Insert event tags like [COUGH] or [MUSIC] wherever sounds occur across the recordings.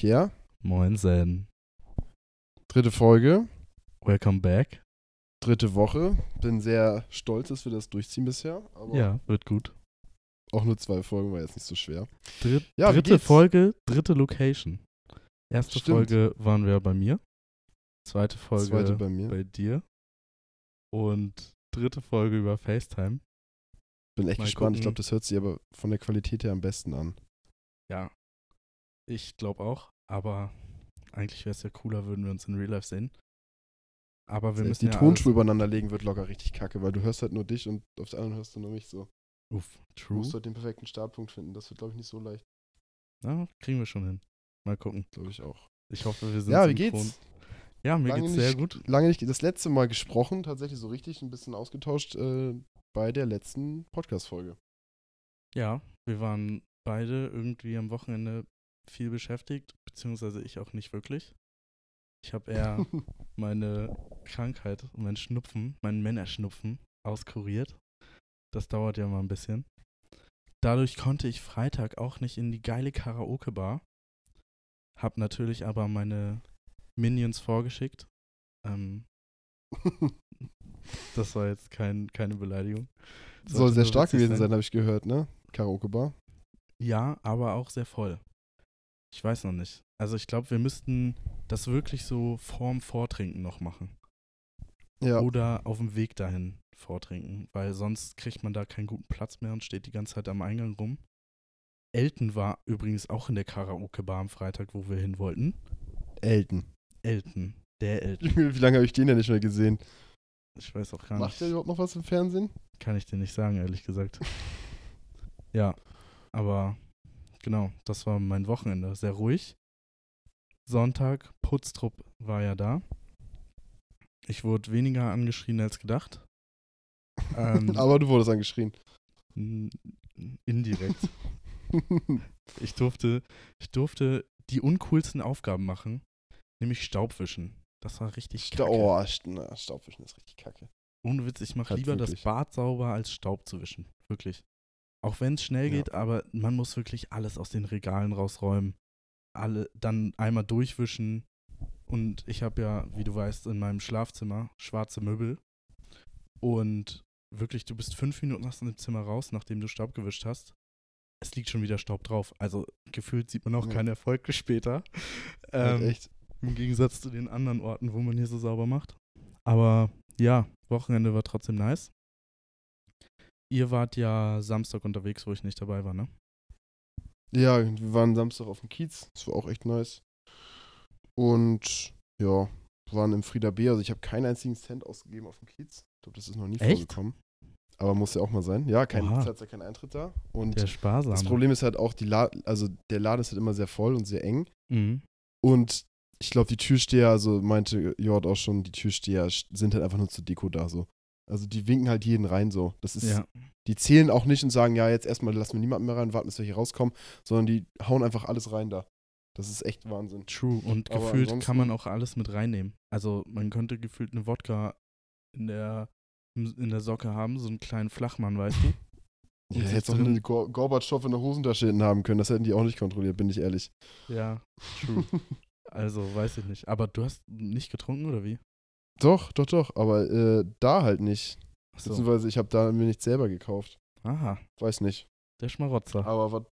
Ja, Moin Zen. dritte Folge, Welcome back. dritte Woche. Bin sehr stolz, dass wir das durchziehen bisher. Aber Ja, wird gut. auch nur zwei Folgen war jetzt nicht so schwer. Dritt, Ja, dritte? Folge, dritte Location. Erste Stimmt. Folge waren wir bei mir. Zweite Folge Zweite bei mir. bei dir. Und dritte Folge über FaceTime. Bin echt Mal gespannt. Ich gucken. glaube, das hört sich aber von der Qualität her am besten an. Ja, ich glaube auch. Aber eigentlich wäre es ja cooler, würden wir uns in Real Life sehen. Aber wir müssen die ja Tonspur übereinander legen wird locker richtig kacke, weil du hörst halt nur dich und auf der anderen hörst du nur mich so. Uff, Du true. musst halt den perfekten Startpunkt finden. Das wird, glaube ich, nicht so leicht. Ja, kriegen wir schon hin. Mal gucken. Glaube ich auch. Ich hoffe, wir sind Ja, wie synchron. geht's? Ja, mir Lange geht's nicht, sehr gut. Lange nicht das letzte Mal gesprochen, tatsächlich so richtig ein bisschen ausgetauscht äh, bei der letzten Podcast-Folge. Ja, wir waren beide irgendwie am Wochenende viel beschäftigt, beziehungsweise ich auch nicht wirklich. Ich habe eher [LAUGHS] meine Krankheit, mein Schnupfen, meinen Männerschnupfen auskuriert. Das dauert ja mal ein bisschen. Dadurch konnte ich Freitag auch nicht in die geile Karaoke-Bar. Hab natürlich aber meine Minions vorgeschickt. Ähm, [LAUGHS] das war jetzt kein, keine Beleidigung. Soll Sollte sehr stark gewesen sein, habe ich gehört, ne? Karaoke-Bar. Ja, aber auch sehr voll. Ich weiß noch nicht. Also ich glaube, wir müssten das wirklich so vorm Vortrinken noch machen. Ja. Oder auf dem Weg dahin vortrinken, weil sonst kriegt man da keinen guten Platz mehr und steht die ganze Zeit am Eingang rum. Elton war übrigens auch in der Karaoke-Bar am Freitag, wo wir hin wollten. Elton. Elton, der Elton. [LAUGHS] Wie lange habe ich den denn nicht mehr gesehen? Ich weiß auch gar Macht nicht. der überhaupt noch was im Fernsehen? Kann ich dir nicht sagen, ehrlich gesagt. [LAUGHS] ja, aber genau, das war mein Wochenende. Sehr ruhig. Sonntag, Putztrupp war ja da. Ich wurde weniger angeschrien als gedacht. [LAUGHS] Ähm, Aber du wurdest angeschrien. indirekt. [LAUGHS] Ich durfte, ich durfte die uncoolsten Aufgaben machen, nämlich Staubwischen. Das war richtig Sta kacke. oh, na, Staubwischen ist richtig kacke. Ohne Witz, ich mache Halt lieber wirklich. das Bad sauber, als Staub zu wischen. Wirklich. Auch wenn es schnell Ja. geht, aber man muss wirklich alles aus den Regalen rausräumen. Alle, dann einmal durchwischen. Und ich habe ja, wie du weißt, in meinem Schlafzimmer schwarze Möbel. Und wirklich, du bist fünf Minuten aus dem Zimmer raus, nachdem du Staub gewischt hast. Es liegt schon wieder Staub drauf. Also gefühlt sieht man auch Ja. keinen Erfolg [LAUGHS] später. Ähm, echt. im Gegensatz zu den anderen Orten, wo man hier so sauber macht. Aber ja, Wochenende war trotzdem nice. Ihr wart ja Samstag unterwegs, wo ich nicht dabei war, ne? Ja, wir waren Samstag auf dem Kiez. Das war auch echt nice. Und ja, waren im Frieda B. Also ich habe keinen einzigen Cent ausgegeben auf dem Kiez. Ich glaube, das ist noch nie Echt? vorgekommen. Aber muss ja auch mal sein. Ja, kein, Oha. es hat ja keinen Eintritt da. Und Der sparsame. das Problem ist halt auch, die La also der Laden ist halt immer sehr voll und sehr eng. Mhm. Und ich glaube, die Türsteher, also meinte Jord auch schon, die Türsteher sind halt einfach nur zur Deko da so. Also die winken halt jeden rein so. Das ist, Ja, die zählen auch nicht und sagen, ja, jetzt erstmal lassen wir niemanden mehr rein, warten, bis wir hier rauskommen, sondern die hauen einfach alles rein da. Das ist echt Wahnsinn. true. Und Aber gefühlt kann man auch alles mit reinnehmen. Also man könnte gefühlt eine Wodka in der, in der Socke haben, so einen kleinen Flachmann, weißt du? [LAUGHS] Ja, jetzt auch eine Gor Gorbatschow in der Hosentasche hinten haben können. Das hätten die auch nicht kontrolliert, bin ich ehrlich. Ja, true. [LAUGHS] also weiß ich nicht. Aber du hast nicht getrunken oder wie? Doch, doch, doch. Aber äh, da halt nicht. Achso. Beziehungsweise ich habe da mir nichts selber gekauft. Aha, Weiß nicht. der Schmarotzer. Aber was.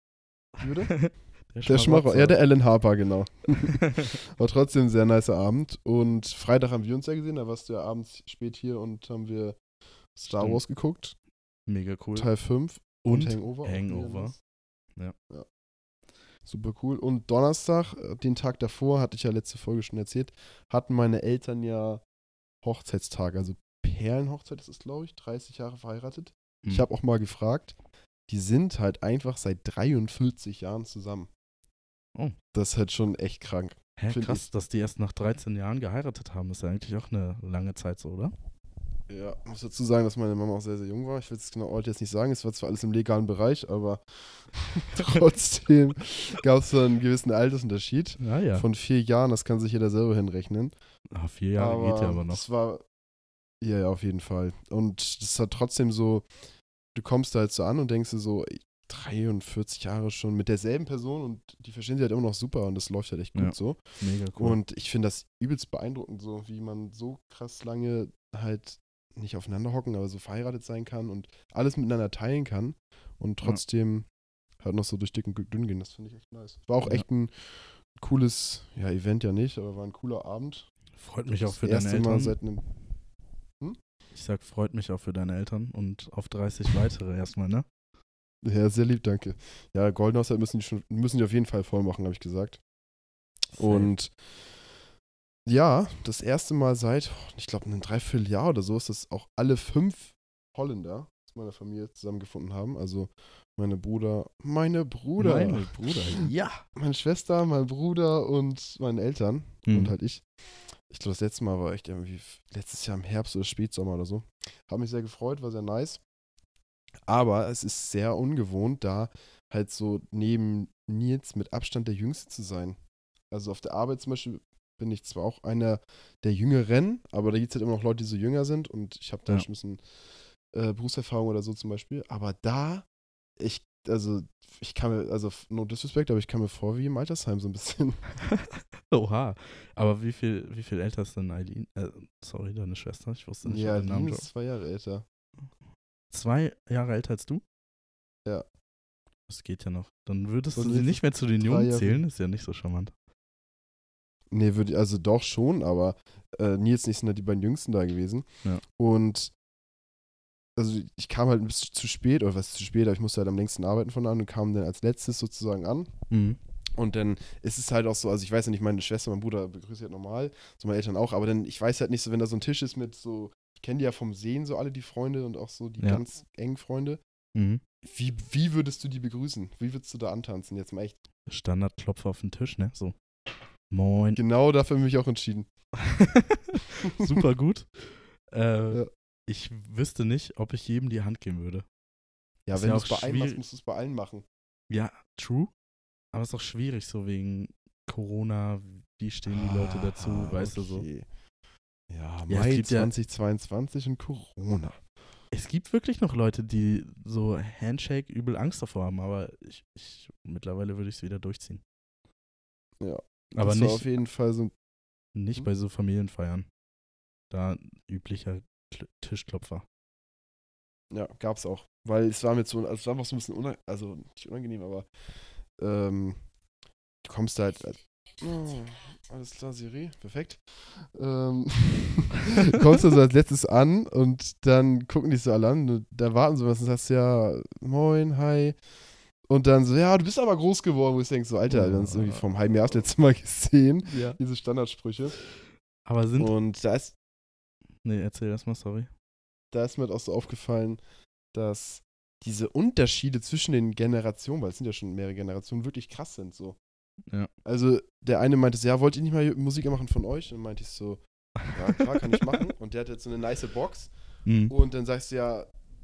Bitte? [LAUGHS] der Der Schmarrer. Ja, der Alan Harper, genau. [LAUGHS] War trotzdem ein sehr nicer Abend. Und Freitag haben wir uns ja gesehen. Da warst du ja abends spät hier und haben wir Star Stimmt. Wars geguckt. Mega cool. Teil 5 Und Hangover. auch Hangover. nice. Ja. ja. Super cool. Und Donnerstag, äh, den Tag davor, hatte ich ja letzte Folge schon erzählt, hatten meine Eltern ja Hochzeitstag, also Perlenhochzeit ist es, glaube ich, 30 Jahre verheiratet. Ich Hm. habe auch mal gefragt, die sind halt einfach seit 43 Jahren zusammen. Oh. Das ist halt schon echt krank. Hä, krass, ich- dass die erst nach 13 Jahren geheiratet haben, ist ja eigentlich auch eine lange Zeit so, oder? Ja, muss dazu sagen, dass meine Mama auch sehr, sehr jung war. Ich will es genau heute jetzt nicht sagen. Es war zwar alles im legalen Bereich, aber [LAUGHS] trotzdem gab es so einen gewissen Altersunterschied Ja, ja. von vier Jahren. Das kann sich jeder selber hinrechnen. Ah, vier Jahre geht ja aber noch. Das war, ja, ja, auf jeden Fall. Und das hat trotzdem so, du kommst da halt so an und denkst dir so, 43 Jahre schon mit derselben Person und die verstehen sich halt immer noch super und das läuft halt echt gut Ja. so. Mega cool. Und ich finde das übelst beeindruckend, so wie man so krass lange halt nicht aufeinander hocken, aber so verheiratet sein kann und alles miteinander teilen kann und Ja. trotzdem halt noch so durch dick und dünn gehen. Das finde ich echt nice. War auch Ja. echt ein cooles, ja, Event ja nicht, aber war ein cooler Abend. freut mich auch Das für deine erste Mal Eltern. seit einem. Ich sag, freut mich auch für deine Eltern und auf 30 weitere erstmal, ne? Ja, sehr lieb, danke. Ja, Golden müssen die, schon, müssen die auf jeden Fall voll machen, habe ich gesagt. Und ja, das erste Mal seit, ich glaube, einem Dreivierteljahr oder so ist das auch alle fünf Holländer aus meiner Familie zusammengefunden haben. Also meine Bruder, meine Bruder, Meine Bruder, ja. [LAUGHS] meine Schwester, mein Bruder und meine Eltern Mhm. und halt ich. Ich glaube, das letzte Mal war echt irgendwie letztes Jahr im Herbst oder Spätsommer oder so. Hat mich sehr gefreut, war sehr nice. Aber es ist sehr ungewohnt, da halt so neben Nils mit Abstand der Jüngste zu sein. Also auf der Arbeit zum Beispiel bin ich zwar auch einer der Jüngeren, aber da gibt es halt immer noch Leute, die so jünger sind und ich habe da Ja. schon ein bisschen äh, Berufserfahrung oder so zum Beispiel. Aber da, ich, also ich kann mir, also no disrespect, aber ich kann mir vor wie im Altersheim so ein bisschen. [LAUGHS] Oha. Aber wie viel, wie viel älter ist denn Eileen? Äh, sorry, deine Schwester. Ich wusste nicht, ja, ob der Name Lin ist zwei Jahre älter. Zwei Jahre älter als du? Ja. Das geht ja noch. Dann würdest Und du sie nicht mehr zu den Jungen zählen, ist ja nicht so charmant. Nee, würde ich- also doch schon, aber äh, Nils nicht sind halt die beiden Jüngsten da gewesen. Ja. Und also ich kam halt ein bisschen zu spät, oder was zu spät, aber ich musste halt am längsten arbeiten von an und kam dann als letztes sozusagen an. Mhm. Und dann ist es halt auch so, also ich weiß ja nicht, meine Schwester, mein Bruder begrüße ich halt normal, so meine Eltern auch, aber dann, ich weiß halt nicht so, wenn da so ein Tisch ist mit so, ich kenne die ja vom Sehen, so alle die Freunde und auch so die Ja. ganz engen Freunde. Mhm. Wie, wie würdest du die begrüßen? Wie würdest du da antanzen? Jetzt mal echt. Standardklopfer auf den Tisch, ne? So. Moin. Genau dafür habe ich mich auch entschieden. [LAUGHS] Super gut. Äh, Ja. Ich wüsste nicht, ob ich jedem die Hand geben würde. Ja, Ist wenn ja du es bei einem machst, musst du es bei allen machen. Ja, true. Aber es ist auch schwierig, so wegen Corona. Wie stehen die Leute dazu, Ah, weißt du so. okay. Ja, Mai ja- 2022 und Corona. Es gibt wirklich noch Leute, die so Handshake übel Angst davor haben, aber ich, ich mittlerweile würde ich es wieder durchziehen. Ja. Aber das nicht- auf jeden Fall so. Nicht Hm? bei so Familienfeiern. Da üblicher Kl Tischklopfer. Ja, gab's auch. Weil es war mir so, also es war einfach so ein bisschen unangenehm, also nicht unangenehm, aber ähm, du kommst da halt. Oh, alles klar, Siri, perfekt. Ähm, [LAUGHS] kommst du so als letztes an und dann gucken die so alle an, da warten sie was und sagst ja, moin, hi. Und dann so, ja, du bist aber groß geworden, wo ich denke, so, Alter, wir haben uns irgendwie vom halben Jahr das letzte Mal gesehen, Ja. diese Standardsprüche. Aber sind. Und da ist, Nee, erzähl erstmal, sorry. da ist mir halt auch so aufgefallen, dass diese Unterschiede zwischen den Generationen, weil es sind ja schon mehrere Generationen, wirklich krass sind so. Ja. Also der eine meinte so, ja, wollt ihr nicht mal Musik machen von euch? Und dann meinte ich so, ja, klar, kann ich machen. [LAUGHS] Und der hat jetzt so eine nice Box. Mhm. Und dann sagst du ja,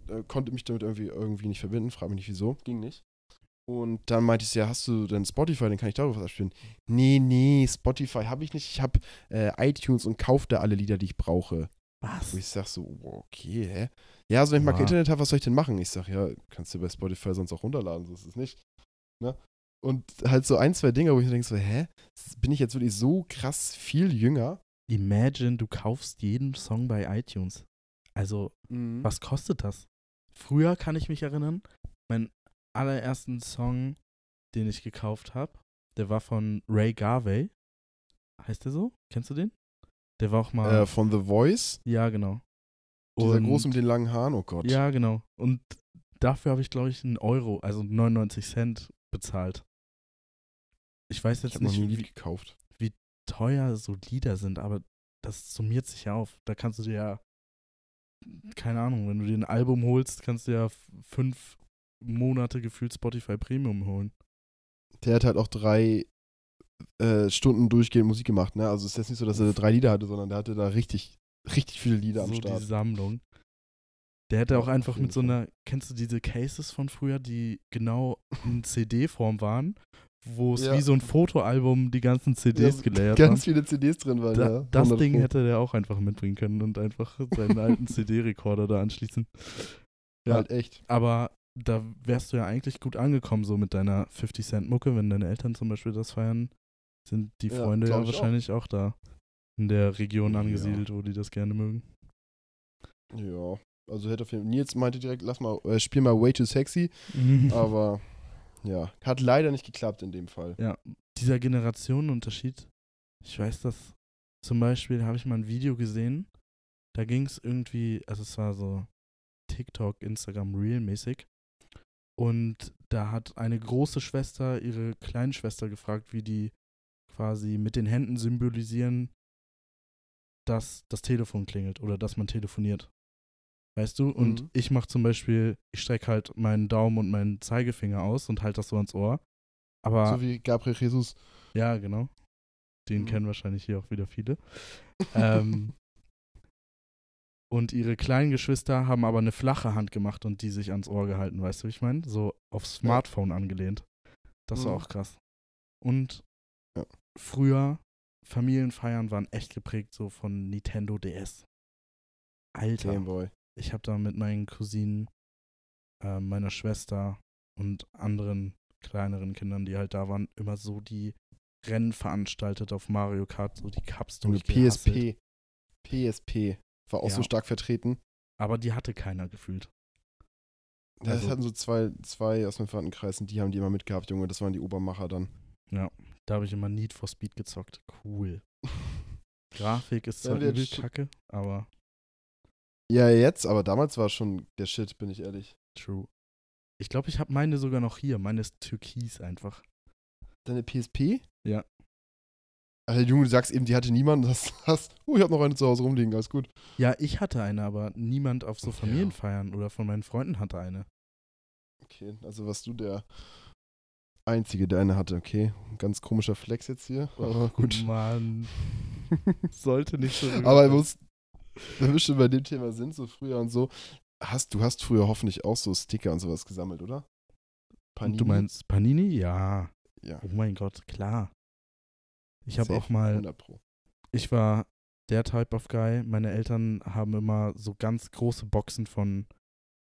äh, konnte mich damit irgendwie, irgendwie nicht verbinden, frag mich nicht wieso, ging nicht. Und dann meinte ich so, ja, hast du denn Spotify, dann kann ich darüber was abspielen. Nee, nee, Spotify habe ich nicht. Ich habe äh, iTunes und kaufe da alle Lieder, die ich brauche. Wo Was? ich sag so, okay, hä? Ja, also wenn ich mal kein. Internet habe, was soll ich denn machen? Ich sag, ja, kannst du bei Spotify sonst auch runterladen, so ist es nicht. Ne? Und halt so ein, zwei Dinge, wo ich denke so, hä? Bin ich jetzt wirklich so krass viel jünger? Imagine, du kaufst jeden Song bei iTunes. Also, Mhm. was kostet das? Früher kann ich mich erinnern, mein allerersten Song, den ich gekauft habe, der war von Ray Garvey. Heißt der so? Kennst du den? Der war auch mal. Äh, von The Voice, ja, genau. dieser Und- große mit den langen Haaren, oh Gott. Ja, genau. Und dafür habe ich, glaube ich, einen Euro, also 99 Cent bezahlt. Ich weiß ich jetzt ein nicht, wie gekauft. teuer so Lieder sind, aber das summiert sich ja auf. Da kannst du dir ja, keine Ahnung, wenn du dir ein Album holst, kannst du ja fünf Monate gefühlt Spotify Premium holen. Der hat halt auch drei äh, Stunden durchgehend Musik gemacht, ne? Also es ist jetzt nicht so, dass er drei Lieder hatte, sondern der hatte da richtig, richtig viele Lieder am so Start. die Sammlung. Der hätte auch einfach mit so einer, kennst du diese Cases von früher, die genau in [LAUGHS] CD-Form waren, wo es Ja. wie so ein Fotoalbum die ganzen CDs Ja, gelayert Ganz viele CDs drin waren, Da, ja. das 100 Ding hätte der auch einfach mitbringen können und einfach seinen alten [LAUGHS] CD-Rekorder da anschließen. Ja. Halt echt. Aber da wärst du ja eigentlich gut angekommen, so mit deiner 50 Cent Mucke, wenn deine Eltern zum Beispiel das feiern, sind die Ja, Freunde ja glaub ich auch. wahrscheinlich auch. da in der Region Ja. angesiedelt, wo die das gerne mögen. Ja, also hätte auf jeden Fall. Nils meinte direkt, lass mal, äh, spiel mal Way Too Sexy, [LAUGHS] aber ja, hat leider nicht geklappt in dem Fall. Ja, dieser Generationenunterschied. Ich weiß, dass zum Beispiel habe ich mal ein Video gesehen, da ging es irgendwie, also es war so TikTok, Instagram Reel mäßig. Und da hat eine große Schwester ihre kleine Schwester gefragt, wie die quasi mit den Händen symbolisieren, dass das Telefon klingelt oder dass man telefoniert. Weißt du? Und Mhm. ich mache zum Beispiel, ich strecke halt meinen Daumen und meinen Zeigefinger aus und halte das so ans Ohr. Aber So wie Gabriel Jesus. ja, genau. Den Mhm. kennen wahrscheinlich hier auch wieder viele. ähm, [LAUGHS] und ihre kleinen Geschwister haben aber eine flache Hand gemacht und die sich ans Ohr gehalten, weißt du, wie ich meine? So aufs Smartphone angelehnt. Das war Mhm. auch krass. Und Ja. früher, Familienfeiern waren echt geprägt so von Nintendo DS. Alter, Gameboy. ich habe da mit meinen Cousinen, äh, meiner Schwester und anderen kleineren Kindern, die halt da waren, immer so die Rennen veranstaltet auf Mario Kart, so die Cups durchgehasselt. PSP. PSP. War auch Ja. so stark vertreten. Aber die hatte keiner gefühlt. Das Also- hatten so zwei, zwei aus meinem Verwandtenkreis und die haben die immer mitgehabt, Junge. Das waren die Obermacher dann. Da habe ich immer Need for Speed gezockt. Cool. [LAUGHS] Grafik ist Ja, zwar übel kacke, aber Ja, jetzt, aber damals war schon der Shit, bin ich ehrlich. true. Ich glaube, ich habe meine sogar noch hier. Meine ist türkis einfach. Deine PSP? Ja. Alter, Junge, du sagst eben, die hatte niemand. [LAUGHS] Das hast. Oh, ich habe noch eine zu Hause rumliegen, alles gut. Ja, ich hatte eine, aber niemand auf so Ja. Familienfeiern oder von meinen Freunden hatte eine. Okay, also warst du der Einzige, der eine hatte. Okay, ganz komischer Flex jetzt hier. Aber gut. Mann. [LAUGHS] Sollte nicht so Aber muss, wenn wir schon bei dem Thema sind, so früher und so, hast du hast früher hoffentlich auch so Sticker und sowas gesammelt, oder? Und Du meinst Panini? Ja. Ja. Oh mein Gott, klar. Ich habe auch mal, 100 Pro. ich war der Type of Guy. Meine Eltern haben immer so ganz große Boxen von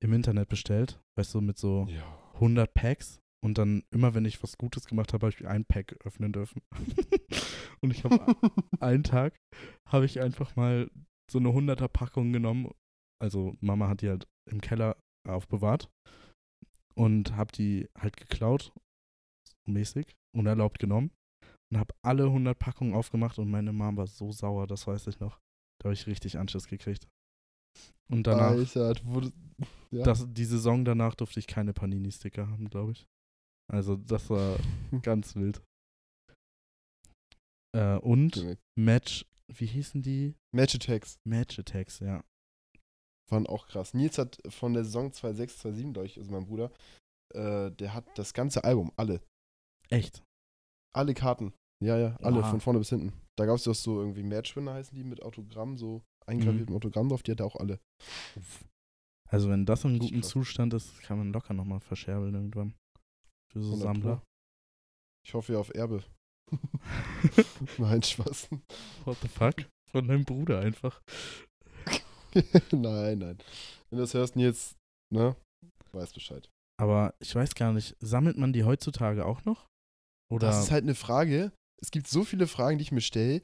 im Internet bestellt. Weißt du, mit so Ja. 100 Packs. Und dann immer, wenn ich was Gutes gemacht habe, habe ich ein Pack öffnen dürfen. [LAUGHS] und ich habe [LAUGHS] einen Tag, habe ich einfach mal so eine 100er Packung genommen. Also Mama hat die halt im Keller aufbewahrt. Und habe die halt geklaut, mäßig, unerlaubt genommen. Und habe alle 100 Packungen aufgemacht und meine Mom war so sauer, das weiß ich noch. Da habe ich richtig Anschiss gekriegt. Und danach, Alter, wurde, ja. das, die Saison danach durfte ich keine Panini-Sticker haben, glaube ich. Also das war [LAUGHS] ganz wild. Äh, und. Match, wie hießen die? Match Attacks Match Attacks, ja. waren auch krass. Nils hat von der Saison 2006, 2007 durch, also mein Bruder, äh, der hat das ganze Album, alle, Echt. alle Karten. Ja, ja, alle, Oha. von vorne bis hinten. Da gab es doch so irgendwie Matchwinner heißen die mit Autogramm, so eingraviertem Autogramm drauf, die hat er auch alle. Also wenn das in gutem. Zustand ist, kann man locker nochmal verscherbeln irgendwann. Für so 100 Sammler. Ich hoffe ja auf Erbe. [LAUGHS] Nein, Spaß. What the fuck? Von deinem Bruder einfach. [LAUGHS] nein, nein. Wenn du das hörst, Nils, ne? Weiß Bescheid. Aber ich weiß gar nicht, sammelt man die heutzutage auch noch? Oder Das ist halt eine Frage. Es gibt so viele Fragen, die ich mir stelle,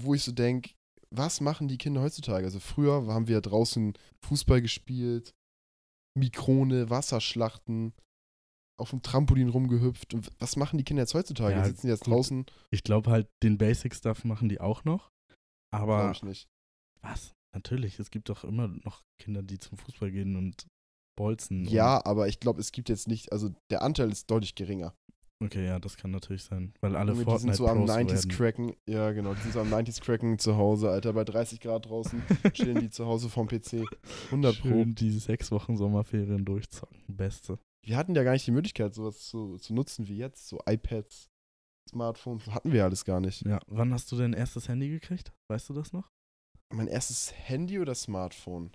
wo ich so denke, was machen die Kinder heutzutage? Also früher haben wir ja draußen Fußball gespielt, Mikrone, Wasserschlachten, auf dem Trampolin rumgehüpft. Und was machen die Kinder jetzt heutzutage? Ja, die sitzen jetzt gut. draußen? ich glaube halt, den Basic-Stuff machen die auch noch. Aber Glaube ich nicht. was? Natürlich, es gibt doch immer noch Kinder, die zum Fußball gehen und bolzen. Ja, aber ich glaube, es gibt jetzt nicht, also der Anteil ist deutlich geringer. Okay, ja, das kann natürlich sein. Weil alle die sind Fortnite so am Pros 90s werden. cracken. Ja, genau. Die sind so am 90s cracken zu Hause, Alter. Bei 30 Grad draußen chillen die [LAUGHS] zu Hause vom PC. 100 Pro. Schön die sechs Wochen Sommerferien durchzocken. Beste. Wir hatten ja gar nicht die Möglichkeit, sowas zu, zu nutzen wie jetzt. So iPads, Smartphones. Hatten wir alles gar nicht. Ja, wann hast du dein erstes Handy gekriegt? Weißt du das noch? Mein erstes Handy oder Smartphone?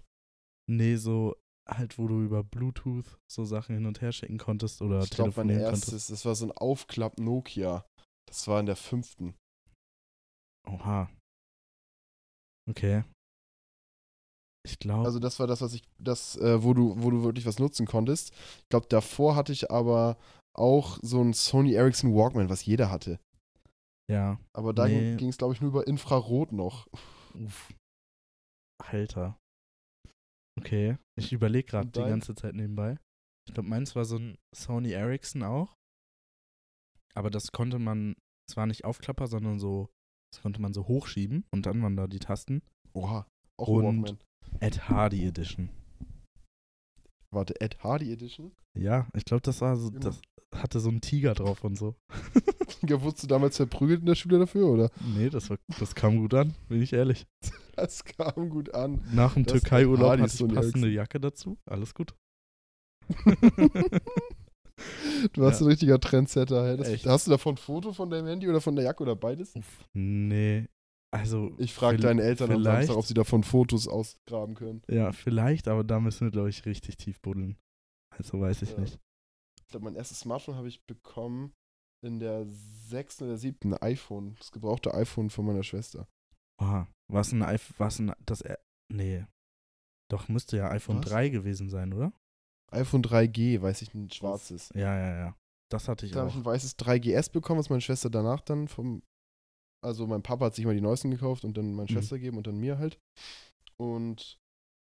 Nee, so halt, wo du über Bluetooth so Sachen hin und her schicken konntest oder ich glaube, mein telefonieren konntest. erstes, das war so ein Aufklapp Nokia. Das war in der fünften. Oha. Okay. Ich glaube, Also das war das, was ich, das, äh, wo du, wo du wirklich was nutzen konntest. Ich glaube, davor hatte ich aber auch so ein Sony Ericsson Walkman, was jeder hatte. ja. Aber da Nee. ging es, glaube ich, nur über Infrarot noch. Uff. Alter. Okay, ich überlege gerade die ganze Zeit nebenbei. Ich glaube, meins war so ein Sony Ericsson auch. Aber das konnte man, es war nicht Aufklapper, sondern so, das konnte man so hochschieben und dann waren da die Tasten. Oha, auch Und- Walkman. Ed Hardy Edition. Warte, Ed Hardy Edition? Ja, ich glaube, das war so, das hatte so einen Tiger drauf und so. [LAUGHS] [LAUGHS] Ja, wurdest du damals verprügelt in der Schule dafür, oder? Nee, das, war, das kam gut an, bin ich ehrlich. [LAUGHS] Das kam gut an. Nach dem Türkei-Urlaub hatte ist ich so passende Ericsson. Jacke dazu. Alles gut. Du warst Ja. ein richtiger Trendsetter. Hey. Das, hast du davon ein Foto von deinem Handy oder von der Jacke oder beides? Uff, nee. Also, Ich frage deine Eltern am Samstag, ob sie davon Fotos ausgraben können. ja, vielleicht, aber da müssen wir, glaube ich, richtig tief buddeln. Also weiß ich Ja. nicht. Ich glaube, mein erstes Smartphone habe ich bekommen in der sechsten oder siebten iPhone. Das gebrauchte iPhone von meiner Schwester. Oha, was ein iPhone, was ein, das, nee. Doch, müsste ja iPhone Was? 3 gewesen sein, oder? iPhone 3G, weiß ich, ein schwarzes. Ja, ja, ja. Das hatte ich Da habe auch. ich ein weißes 3GS bekommen, was meine Schwester danach dann vom. Also mein Papa hat sich mal die neuesten gekauft und dann meine Mhm. Schwester gegeben und dann mir halt. Und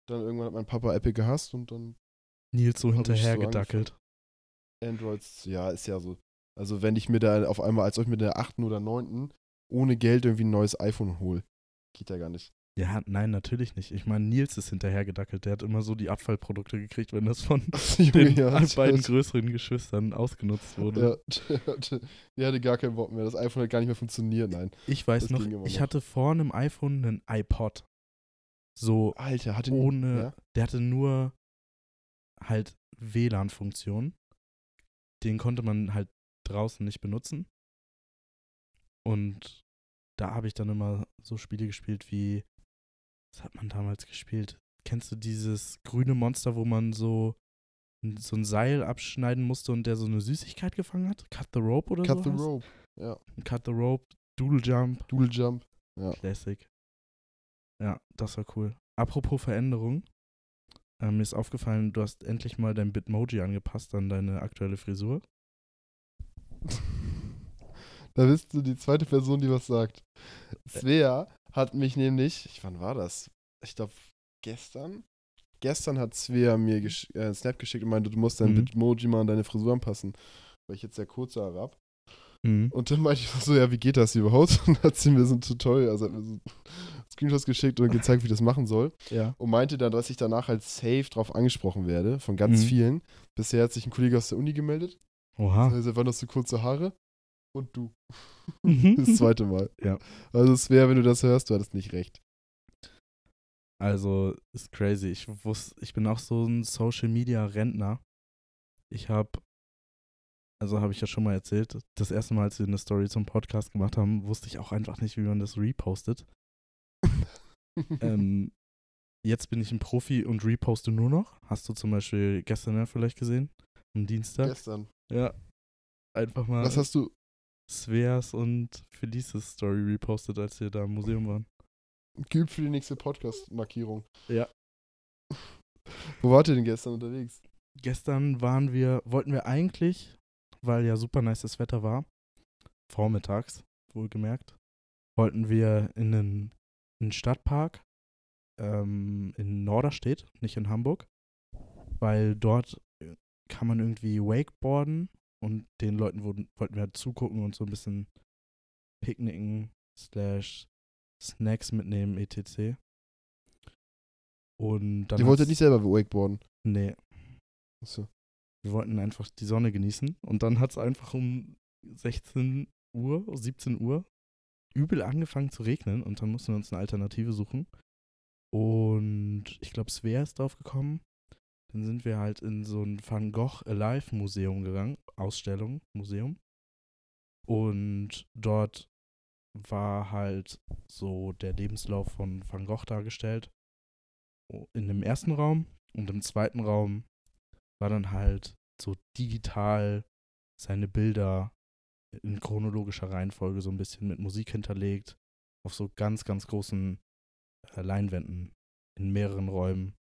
dann irgendwann hat mein Papa Apple gehasst und dann Nils so ich so hinterher gedackelt. Androids, ja, ist ja so. Also wenn ich mir da auf einmal, als ob ich mir der achten oder neunten ohne Geld irgendwie ein neues iPhone hole. Geht ja gar nicht. Ja, nein, natürlich nicht. Ich meine, Nils ist hinterher gedackelt. Der hat immer so die Abfallprodukte gekriegt, wenn das von [LAUGHS] den ja, [LAUGHS] beiden der- größeren Geschwistern ausgenutzt wurde. Ja, [LAUGHS] der hatte, gar keinen Bock mehr. Das iPhone hat gar nicht mehr funktioniert, nein. Ich weiß noch, ich noch. hatte vor einem iPhone einen iPod. So Alter, hatte ohne, Ja? der hatte nur halt WLAN-Funktion. Den konnte man halt draußen nicht benutzen. Und da habe ich dann immer so Spiele gespielt wie, was hat man damals gespielt? Kennst du dieses grüne Monster, wo man so, so ein Seil abschneiden musste und der so eine Süßigkeit gefangen hat? Cut the Rope oder Cut so? the heißt? Rope. Ja. Cut the Rope, Doodle Jump. Doodle Jump. Ja. Classic. Ja, das war cool. Apropos Veränderung. Ähm, mir ist aufgefallen, du hast endlich mal dein Bitmoji angepasst an deine aktuelle Frisur. [LAUGHS] Da bist du die zweite Person, die was sagt. Svea hat mich nämlich, ich, wann war das? Ich glaube, gestern? Gestern hat Svea mir gesch äh, einen Snap geschickt und meinte, du musst dein Mhm. Bitmoji mal an deine Frisur anpassen, weil ich jetzt sehr kurze Haare hab. Mhm. Und dann meinte ich so, ja, wie geht das überhaupt? [LAUGHS] Und hat sie mir so ein Tutorial, also hat mir so Screenshots geschickt und gezeigt, wie ich das machen soll. Ja. Und meinte dann, dass ich danach halt safe drauf angesprochen werde, von ganz Mhm. vielen. Bisher hat sich ein Kollege aus der Uni gemeldet. Oha. Also, wann hast du kurze Haare? Und du. Mhm. [LAUGHS] Das zweite Mal. Ja. Also es wäre, wenn du das hörst, du hattest nicht recht. Also, ist crazy. Ich wusste, ich bin auch so ein Social Media Rentner. Ich habe, also habe ich ja schon mal erzählt, das erste Mal, als wir eine Story zum Podcast gemacht haben, wusste ich auch einfach nicht, wie man das repostet. [LAUGHS] ähm, jetzt bin ich ein Profi und reposte nur noch. Hast du zum Beispiel gestern ja vielleicht gesehen? Am Dienstag? Gestern. Ja. Einfach mal Was hast du? Sveas und Felices Story repostet, als wir da im Museum waren. Geübt für die nächste Podcast-Markierung. Ja. Wo wart ihr denn gestern unterwegs? Gestern waren wir, wollten wir eigentlich, weil ja super nices Wetter war, vormittags, wohlgemerkt, wollten wir in einen, in einen Stadtpark ähm, in Norderstedt, nicht in Hamburg, weil dort äh, kann man irgendwie Wakeboarden und den Leuten wurden, wollten wir halt zugucken und so ein bisschen picknicken slash Snacks mitnehmen, etc. Und dann Ihr wolltet nicht selber Wakeboarden. Nee, Achso. wir wollten einfach die Sonne genießen und dann hat es einfach um 16 Uhr, 17 Uhr übel angefangen zu regnen und dann mussten wir uns eine Alternative suchen. Und ich glaube, Svea ist drauf gekommen. Dann sind wir halt in so ein Van Gogh Alive Museum gegangen, Ausstellung, Museum. Und dort war halt so der Lebenslauf von Van Gogh dargestellt. In dem ersten Raum und im zweiten Raum war dann halt so digital seine Bilder in chronologischer Reihenfolge so ein bisschen mit Musik hinterlegt, auf so ganz, ganz großen äh, Leinwänden in mehreren Räumen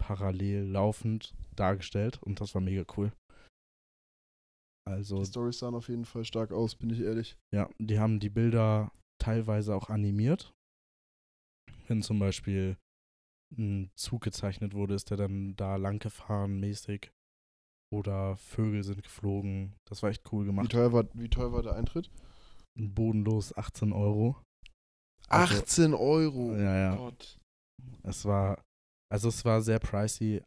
parallel laufend dargestellt und das war mega cool. Also, Die Storys sahen auf jeden Fall stark aus, bin ich ehrlich. ja, die haben die Bilder teilweise auch animiert. Wenn zum Beispiel ein Zug gezeichnet wurde, ist der dann da lang gefahren mäßig. Oder Vögel sind geflogen. Das war echt cool Wie gemacht. teuer war, wie teuer war der Eintritt? Bodenlos 18 Euro. Also- 18 Euro. Ja, ja. Gott. Es war, also es war sehr pricey.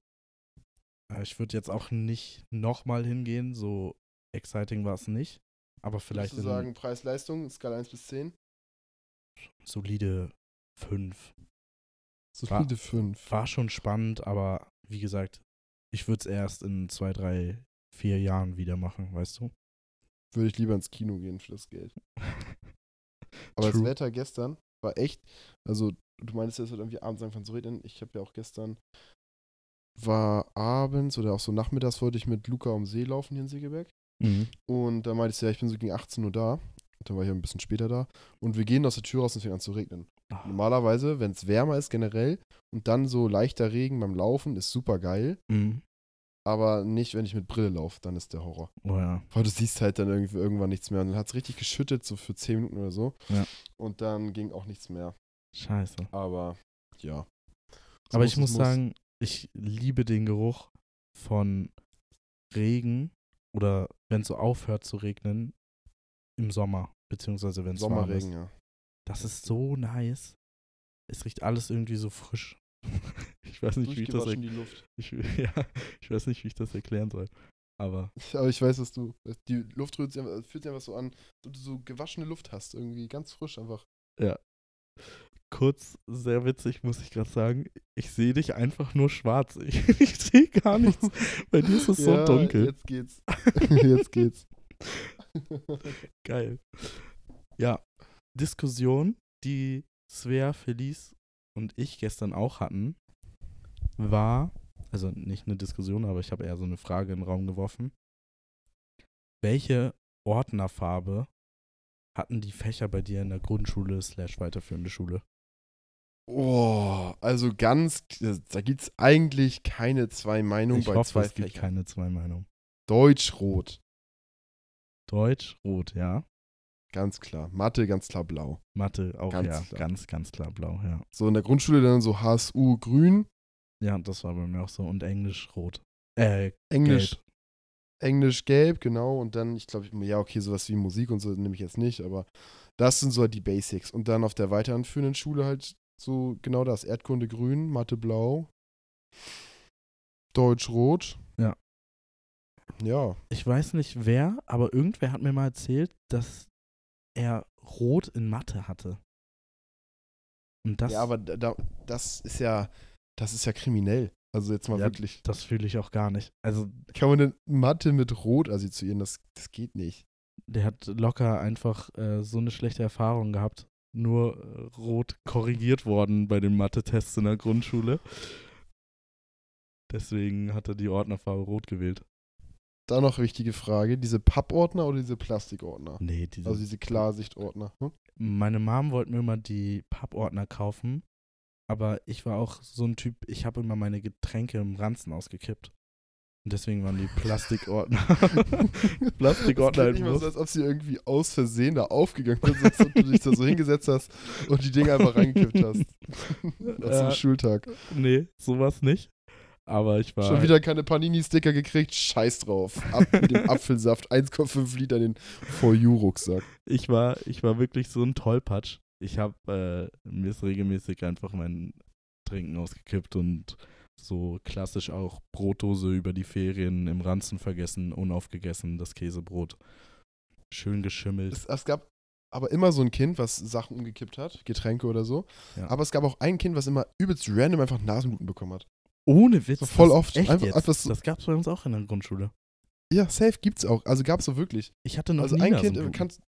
Äh, Ich würde jetzt auch nicht nochmal hingehen, so exciting war es nicht. Aber vielleicht Würdest du sagen, Preis-Leistung, Skala 1 bis 10? solide 5. Solide 5. War schon spannend, aber wie gesagt, ich würde es erst in zwei, drei, vier Jahren wieder machen, weißt du? Würde ich lieber ins Kino gehen für das Geld. [LAUGHS] Aber das True. Wetter gestern war echt, also du meinst ja, es wird irgendwie abends angefangen zu regnen. Ich habe ja auch gestern, war abends oder auch so nachmittags wollte ich mit Luca am See laufen hier in Segeberg. Mhm. Und da meinte ich ja, ich bin so gegen 18 Uhr da. Dann war ich ja ein bisschen später da. Und wir gehen aus der Tür raus und es fängt an zu regnen. Ah, Normalerweise, wenn es wärmer ist generell und dann so leichter Regen beim Laufen, ist super geil. Mhm. Aber nicht, wenn ich mit Brille laufe, dann ist der Horror. Oh ja. Weil du siehst halt dann irgendwie irgendwann nichts mehr. Und dann hat es richtig geschüttet, so für 10 Minuten oder so. Ja. Und dann ging auch nichts mehr. Scheiße. Aber ja. So Aber ich es muss sagen, ich liebe den Geruch von Regen oder wenn es so aufhört zu regnen im Sommer, beziehungsweise wenn es warm ist. Sommerregen, ja. Das ist so nice. Es riecht alles irgendwie so frisch. [LAUGHS] ich weiß nicht, wie ich das, Durchgewaschen die Luft. ich, [LAUGHS] ja, ich weiß nicht, wie ich das erklären soll. Aber Aber ich weiß, dass du. Die Luft rührt sich einfach, fühlt sich einfach so an, dass du so gewaschene Luft hast. Irgendwie ganz frisch einfach. kurz, sehr witzig, muss ich gerade sagen. Ich sehe dich einfach nur schwarz. [LAUGHS] Ich, ich sehe gar nichts. [LAUGHS] Bei dir ist es so Ja, dunkel. Jetzt geht's. jetzt geht's. Geil. Ja, Diskussion, die Svea, Felice und ich gestern auch hatten, war, also nicht eine Diskussion, aber ich habe eher so eine Frage in den Raum geworfen. Welche Ordnerfarbe hatten die Fächer bei dir in der Grundschule slash weiterführende Schule? Oh, also ganz, da gibt's eigentlich keine zwei Meinungen Ich bei hoffe, zwei es gibt keine zwei Meinungen. Deutsch-Rot, Deutsch, Rot, ja. ganz klar. Mathe, ganz klar blau. Mathe auch, Ganz ja. klar. Ganz, ganz klar blau, ja. So in der Grundschule dann so HSU grün, Ja, das war bei mir auch so. Und Englisch rot. Äh, Englisch, gelb. Englisch gelb, genau. Und dann, ich glaube, ja, okay, sowas wie Musik und so nehme ich jetzt nicht, aber das sind so halt die Basics. Und dann auf der weiterführenden Schule halt so genau das. Erdkunde grün, Mathe blau, Deutsch rot. Ja. Ja. Ich weiß nicht wer, aber irgendwer hat mir mal erzählt, dass er Rot in Mathe hatte. Und das, ja, aber da, da, das ist ja, das ist ja kriminell. Also jetzt mal Ja, wirklich. das fühle ich auch gar nicht. Also, Kann man denn Mathe mit Rot assoziieren? Das, das geht nicht. der hat locker einfach äh, so eine schlechte Erfahrung gehabt. Nur äh, rot korrigiert worden bei den Mathe-Tests in der Grundschule. Deswegen hat er die Ordnerfarbe rot gewählt. Da noch wichtige Frage: Diese Pappordner oder diese Plastikordner? Nee, diese, Also diese Klarsichtordner. Hm? Meine Mom wollte mir immer die Pappordner kaufen, aber ich war auch so ein Typ, ich habe immer meine Getränke im Ranzen ausgekippt. Und deswegen waren die Plastikordner. [LAUGHS] Plastikordner mal so, als ob sie irgendwie aus Versehen da aufgegangen sind, als ob du dich da so hingesetzt hast und die Dinge einfach reingekippt hast. [LAUGHS] Nach so einem Äh, Schultag. nee, sowas nicht. Aber ich war. Schon wieder keine Panini-Sticker gekriegt, scheiß drauf. Ab mit dem Apfelsaft, [LAUGHS] 1,5 Liter in den For You-Rucksack. Ich war, ich war wirklich so ein Tollpatsch. Ich habe äh, mir ist regelmäßig einfach mein Trinken ausgekippt und so klassisch auch Brotdose über die Ferien im Ranzen vergessen, unaufgegessen, das Käsebrot. Schön geschimmelt. Es, es gab aber immer so ein Kind, was Sachen umgekippt hat, Getränke oder so. Ja. Aber es gab auch ein Kind, was immer übelst random einfach Nasenbluten bekommen hat. Ohne Witz. So voll oft. Echt Einfach- einfach so- Das gab's bei uns auch in der Grundschule. Ja, safe gibt's auch. Also gab's so wirklich. Ich hatte noch also nie ein Kind Nasenbluten. kannst.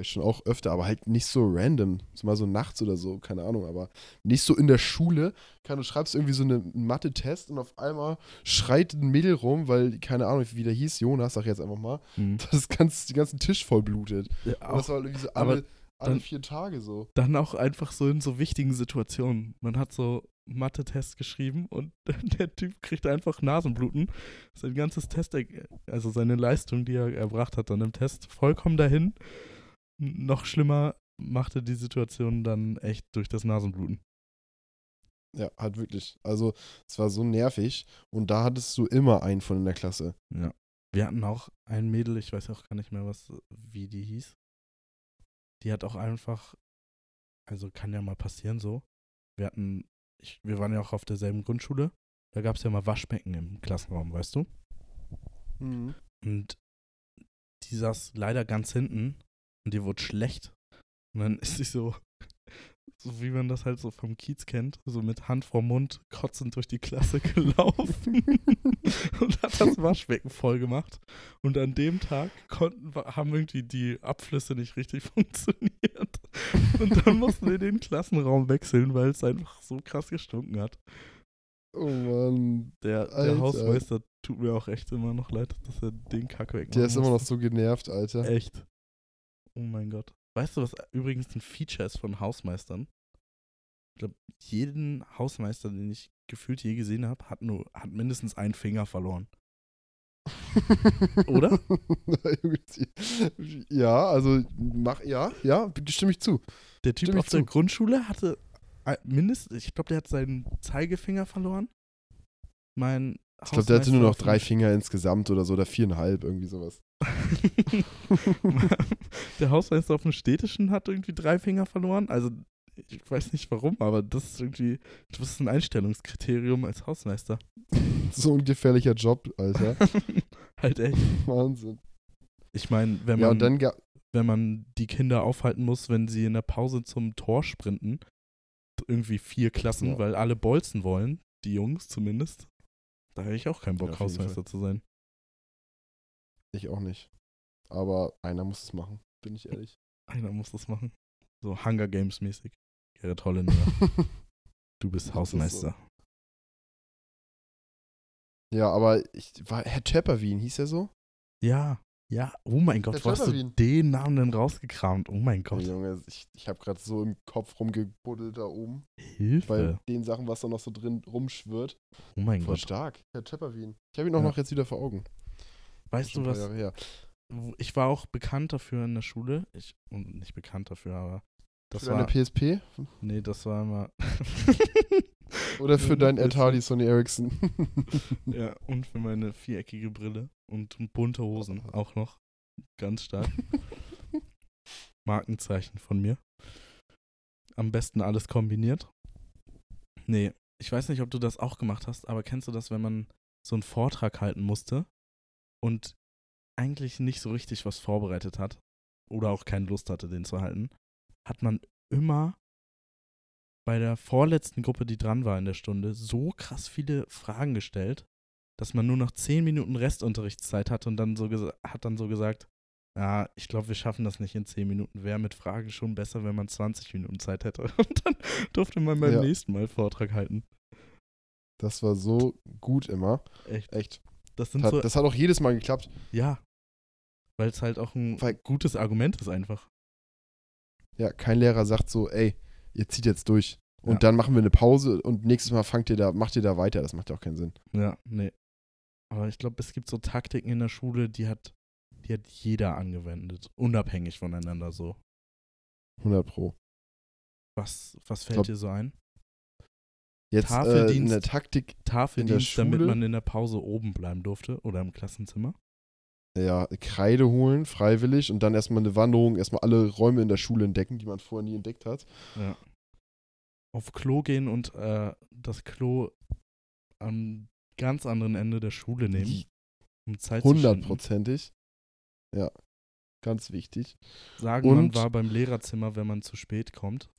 Ich schon auch öfter, aber halt nicht so random. So mal so nachts oder so, keine Ahnung, aber nicht so in der Schule. Kann, du schreibst irgendwie so eine- einen Mathe-Test und auf einmal schreit ein Mädel rum, weil, keine Ahnung, wie der hieß, Jonas, sag ich jetzt einfach mal, Hm. [LAUGHS] das ganz, den ganzen Tisch voll blutet. Ja, Und das auch, war irgendwie so aber- alle, Alle Dann- vier Tage so. Dann auch einfach so in so wichtigen Situationen. Man hat so Mathe-Test geschrieben und [LAUGHS] der Typ kriegt einfach Nasenbluten. Sein ganzes Test, also seine Leistung, die er erbracht hat dann im Test, vollkommen dahin. Noch schlimmer machte die Situation dann echt durch das Nasenbluten. Ja, halt wirklich. Also, es war so nervig. Und da hattest du immer einen von in der Klasse. Ja. Wir hatten auch ein Mädel, ich weiß auch gar nicht mehr, was, wie die hieß. Die hat auch einfach, also kann ja mal passieren so. Wir hatten, ich, wir waren ja auch auf derselben Grundschule. Da gab es ja mal Waschbecken im Klassenraum, weißt du? Mhm. Und die saß leider ganz hinten und die wurde schlecht. Und dann [LAUGHS] ist sie so, so wie man das halt so vom Kiez kennt, so mit Hand vorm Mund kotzend durch die Klasse [LAUGHS] gelaufen [LAUGHS] und hat das Waschbecken voll gemacht. Und an dem Tag konnten, haben irgendwie die Abflüsse nicht richtig funktioniert. Und dann mussten wir den Klassenraum wechseln, weil es einfach so krass gestunken hat. Oh Mann. Der, der. Hausmeister tut mir auch echt immer noch leid, dass er den Kack wegmacht. Der ist immer noch so genervt, Alter. Echt. Oh mein Gott. Weißt du, was übrigens ein Feature ist von Hausmeistern? Ich glaube, jeden Hausmeister, den ich gefühlt je gesehen habe, hat nur hat mindestens einen Finger verloren. Oder? [LAUGHS] ja, also mach ja, ja, stimme ich zu. Der Typ auf ich der zu. Grundschule hatte mindestens, ich glaube, der hat seinen Zeigefinger verloren. Mein Ich glaube, der hatte nur noch drei Finger insgesamt oder so, oder viereinhalb, irgendwie sowas. [LAUGHS] der Hausmeister auf dem Städtischen hat irgendwie drei Finger verloren. Also, ich weiß nicht warum, aber das ist irgendwie, das ist ein Einstellungskriterium als Hausmeister. [LAUGHS] So ein gefährlicher Job, Alter. [LAUGHS] halt echt. Wahnsinn. Ich meine, wenn Ja, man, ga- wenn man die Kinder aufhalten muss, wenn sie in der Pause zum Tor sprinten, irgendwie vier Klassen, Ja. weil alle bolzen wollen, die Jungs zumindest, da hätte ich auch keinen Ja, Bock, jeden Hausmeister zu sein. ich auch nicht. Aber einer muss es machen, bin ich ehrlich. Einer muss das machen. So Hunger Games mäßig. Gerrit Holländer, [LAUGHS] du bist ist so. Hausmeister. ja, aber ich war Herr Chapperwien, hieß er so? Ja, ja. Oh mein Gott, wo hast du den Namen denn rausgekramt? Oh mein Gott. Junge, ich, ich habe gerade so im Kopf rumgebuddelt da oben. Hilfe. Bei den Sachen, was da noch so drin rumschwirrt. oh mein Voll Gott. stark. Herr Chapperwien. Ich habe ihn auch Ja. noch jetzt wieder vor Augen. Weißt du was? Ich war auch bekannt dafür in der Schule. Ich, und nicht bekannt dafür, aber das für war. deine PSP? Nee, das war immer. [LAUGHS] Oder für deinen das- Atari Sony Ericsson? [LAUGHS] ja, und für meine viereckige Brille und bunte Hosen auch noch. Ganz stark. [LAUGHS] Markenzeichen von mir. Am besten alles kombiniert. Nee, ich weiß nicht, ob du das auch gemacht hast, aber kennst du das, wenn man so einen Vortrag halten musste und eigentlich nicht so richtig was vorbereitet hat oder auch keine Lust hatte, den zu halten, hat man immer bei der vorletzten Gruppe, die dran war in der Stunde, so krass viele Fragen gestellt, dass man nur noch 10 Minuten Restunterrichtszeit hat und dann so hat dann so gesagt, ja, ich glaube, wir schaffen das nicht in 10 Minuten. Wäre mit Fragen schon besser, wenn man 20 Minuten Zeit hätte. [LAUGHS] Und dann durfte man beim Ja. nächsten Mal Vortrag halten. Das war so gut immer. Echt. Echt. Das sind Hat, so, das hat auch jedes Mal geklappt. ja. Weil es halt auch ein Weil- gutes Argument ist einfach. Ja, kein Lehrer sagt so, ey, ihr zieht jetzt durch. Und Ja. dann machen wir eine Pause und nächstes Mal fangt ihr da, macht ihr da weiter. Das macht ja auch keinen Sinn. Ja, nee. Aber ich glaube, es gibt so Taktiken in der Schule, die hat, die hat jeder angewendet. Unabhängig voneinander so. 100 Pro. Was, was fällt Glaub- dir so ein? Jetzt äh, in Tafeldienst. der Taktik, Tafeldienst, damit Schule? man in der Pause oben bleiben durfte oder im Klassenzimmer. Ja, Kreide holen, freiwillig und dann erstmal eine Wanderung, erstmal alle Räume in der Schule entdecken, die man vorher nie entdeckt hat. Ja. Auf Klo gehen und äh, das Klo am ganz anderen Ende der Schule nehmen, um Zeit hundertprozentig. Ja, ganz wichtig. Sagen, man Und- war beim Lehrerzimmer, wenn man zu spät kommt.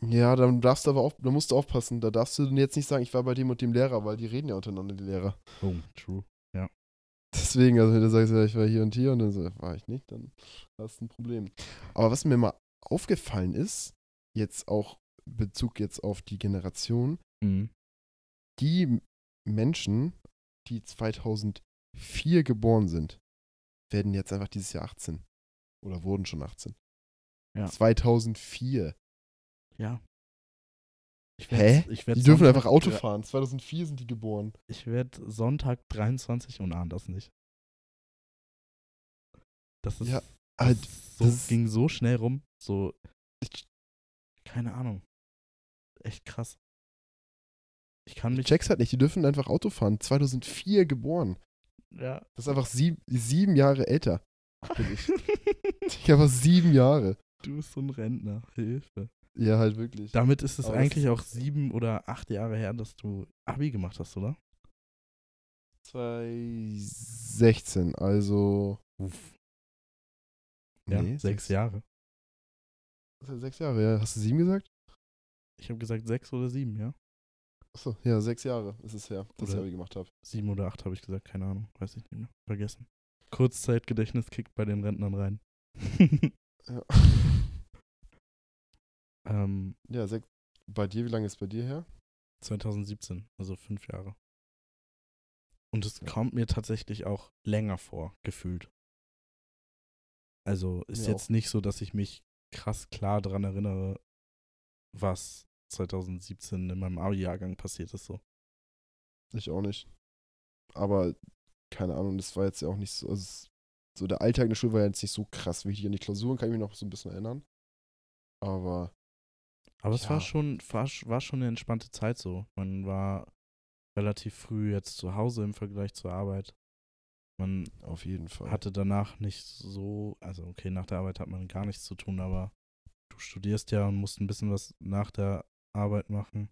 Ja, dann darfst du aber auch, da musst du aufpassen. Da darfst du jetzt nicht sagen, ich war bei dem und dem Lehrer, weil die reden ja untereinander, die Lehrer. Oh, true. Deswegen, also wenn du sagst, ja, ich war hier und hier und dann so, war ich nicht, dann hast du ein Problem. Aber was mir mal aufgefallen ist, jetzt auch Bezug jetzt auf die Generation, Mhm. die Menschen, die 2004 geboren sind, werden jetzt einfach dieses Jahr 18. Oder wurden schon 18. Ja. 2004. Ja. Ich Hä? Ich Die dürfen Sonntag einfach Auto fahren. 2004 sind die geboren. Ich werde Sonntag 23 und ahne das nicht. Das ist. Ja, das halt, ist so, das ging so schnell rum. So. Ich- Keine Ahnung. Echt krass. Ich kann Ich mich. check's halt nicht. Die dürfen einfach Auto fahren. 2004 geboren. Ja. Das ist einfach sieb, sieben Jahre älter. Bin ich. [LAUGHS] Ich einfach sieben Jahre. du bist so ein Rentner. Hilfe. Ja, halt wirklich. Damit ist es Aber eigentlich ist- auch sieben oder acht Jahre her, dass du Abi gemacht hast, oder? 2016, also. Uff. Ja, Nee, sechs Jahre. Das ist ja Sechs Jahre, ja. Hast du sieben gesagt? Ich habe gesagt sechs oder sieben, ja? Achso, ja, sechs Jahre ist es her, dass ich Oder- Abi gemacht habe. Sieben oder acht habe ich gesagt, keine Ahnung. Weiß ich nicht mehr. Vergessen. Kurzzeitgedächtnis kickt bei den Rentnern rein. Ja. [LAUGHS] [LAUGHS] ähm, ja, sech, bei dir, wie lange ist bei dir her? 2017, also fünf Jahre. Und es Ja. kommt mir tatsächlich auch länger vor, gefühlt. Also ist Mir jetzt nicht so, dass ich mich krass klar daran erinnere, was 2017 in meinem Abi-Jahrgang passiert ist. So. Ich auch nicht. Aber, keine Ahnung, das war jetzt ja auch nicht so. Also, so der Alltag in der Schule war ja jetzt nicht so krass wichtig. An die Klausuren kann ich mich noch so ein bisschen erinnern. Aber, Aber es Ja. war schon, war, war schon eine entspannte Zeit so. Man war relativ früh jetzt zu Hause im Vergleich zur Arbeit. Man auf jeden Fall. hatte danach nicht so, also okay, nach der Arbeit hat man gar nichts zu tun, aber du studierst ja und musst ein bisschen was nach der Arbeit machen.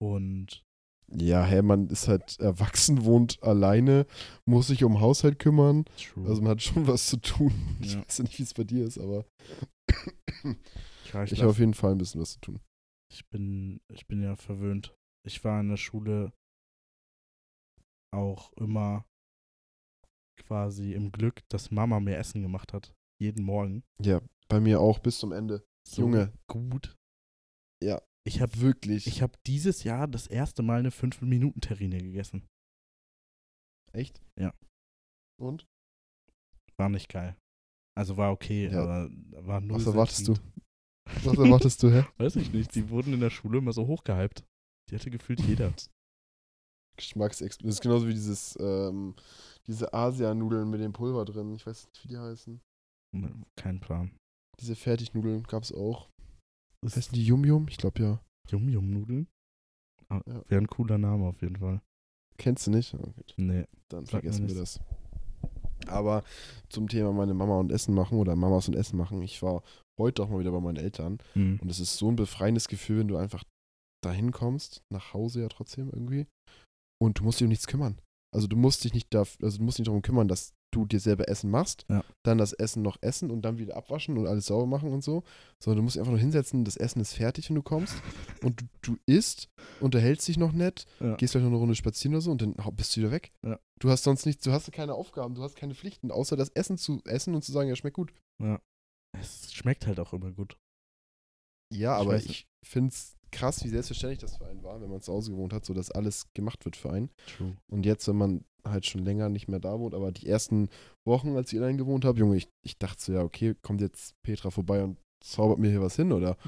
Und ja, hä, man ist halt erwachsen, wohnt alleine, muss sich um Haushalt kümmern. true. Also man hat schon was zu tun. [LAUGHS] Ich Ja. weiß ja nicht, wie es bei dir ist, aber Klar, ich, habe auf jeden Fall ein bisschen was zu tun. ich bin, ich bin ja verwöhnt. Ich war in der Schule auch immer quasi im Glück, dass Mama mir Essen gemacht hat. Jeden Morgen. Ja, bei mir auch bis zum Ende. So Junge. Gut. Ja. Ich habe Wirklich. ich hab dieses Jahr das erste Mal eine 5-Minuten-Terrine gegessen. Echt? Ja. Und? War nicht geil. Also war okay, Ja. aber war nur. Was erwartest du? Was erwartest du, hä? [LAUGHS] Weiß ich nicht. Die wurden in der Schule immer so hochgehypt. Die hatte gefühlt jeder. Geschmacksexplosion. Das ist genauso wie dieses, ähm, diese Asianudeln mit dem Pulver drin. Ich weiß nicht, wie die heißen. Kein Plan. Diese Fertignudeln gab es auch. Das Heißen die Yum Yum? Ich glaube ja. Yum-Yum-Nudeln? Ah, Ja. Wäre ein cooler Name auf jeden Fall. Kennst du nicht? Gut, Nee. dann vergessen wir das. Aber zum Thema meine Mama und Essen machen oder Mamas und Essen machen. Ich war heute auch mal wieder bei meinen Eltern. Hm. Und es ist so ein befreiendes Gefühl, wenn du einfach dahin kommst, nach Hause ja trotzdem irgendwie. Und du musst dich um nichts kümmern. Also du musst dich nicht dafür, also du musst dich darum kümmern, dass du dir selber Essen machst, Ja. dann das Essen noch essen und dann wieder abwaschen und alles sauber machen und so. Sondern du musst einfach nur hinsetzen, das Essen ist fertig, wenn du kommst. [LAUGHS] und du, du isst, unterhältst dich noch nett, Ja. gehst vielleicht noch eine Runde spazieren oder so und dann bist du wieder weg. Ja. Du hast sonst nichts, du hast keine Aufgaben, du hast keine Pflichten, außer das Essen zu essen und zu sagen, ja, schmeckt gut. Es schmeckt halt auch immer gut. Ja, Ich aber ich finde es krass, wie selbstverständlich das für einen war, wenn man zu Hause gewohnt hat, so dass alles gemacht wird für einen. True. Und jetzt, wenn man halt schon länger nicht mehr da wohnt, aber die ersten Wochen, als ich allein gewohnt habe, Junge, ich, ich dachte so, ja, okay, kommt jetzt Petra vorbei und zaubert mir hier was hin, oder? [LAUGHS]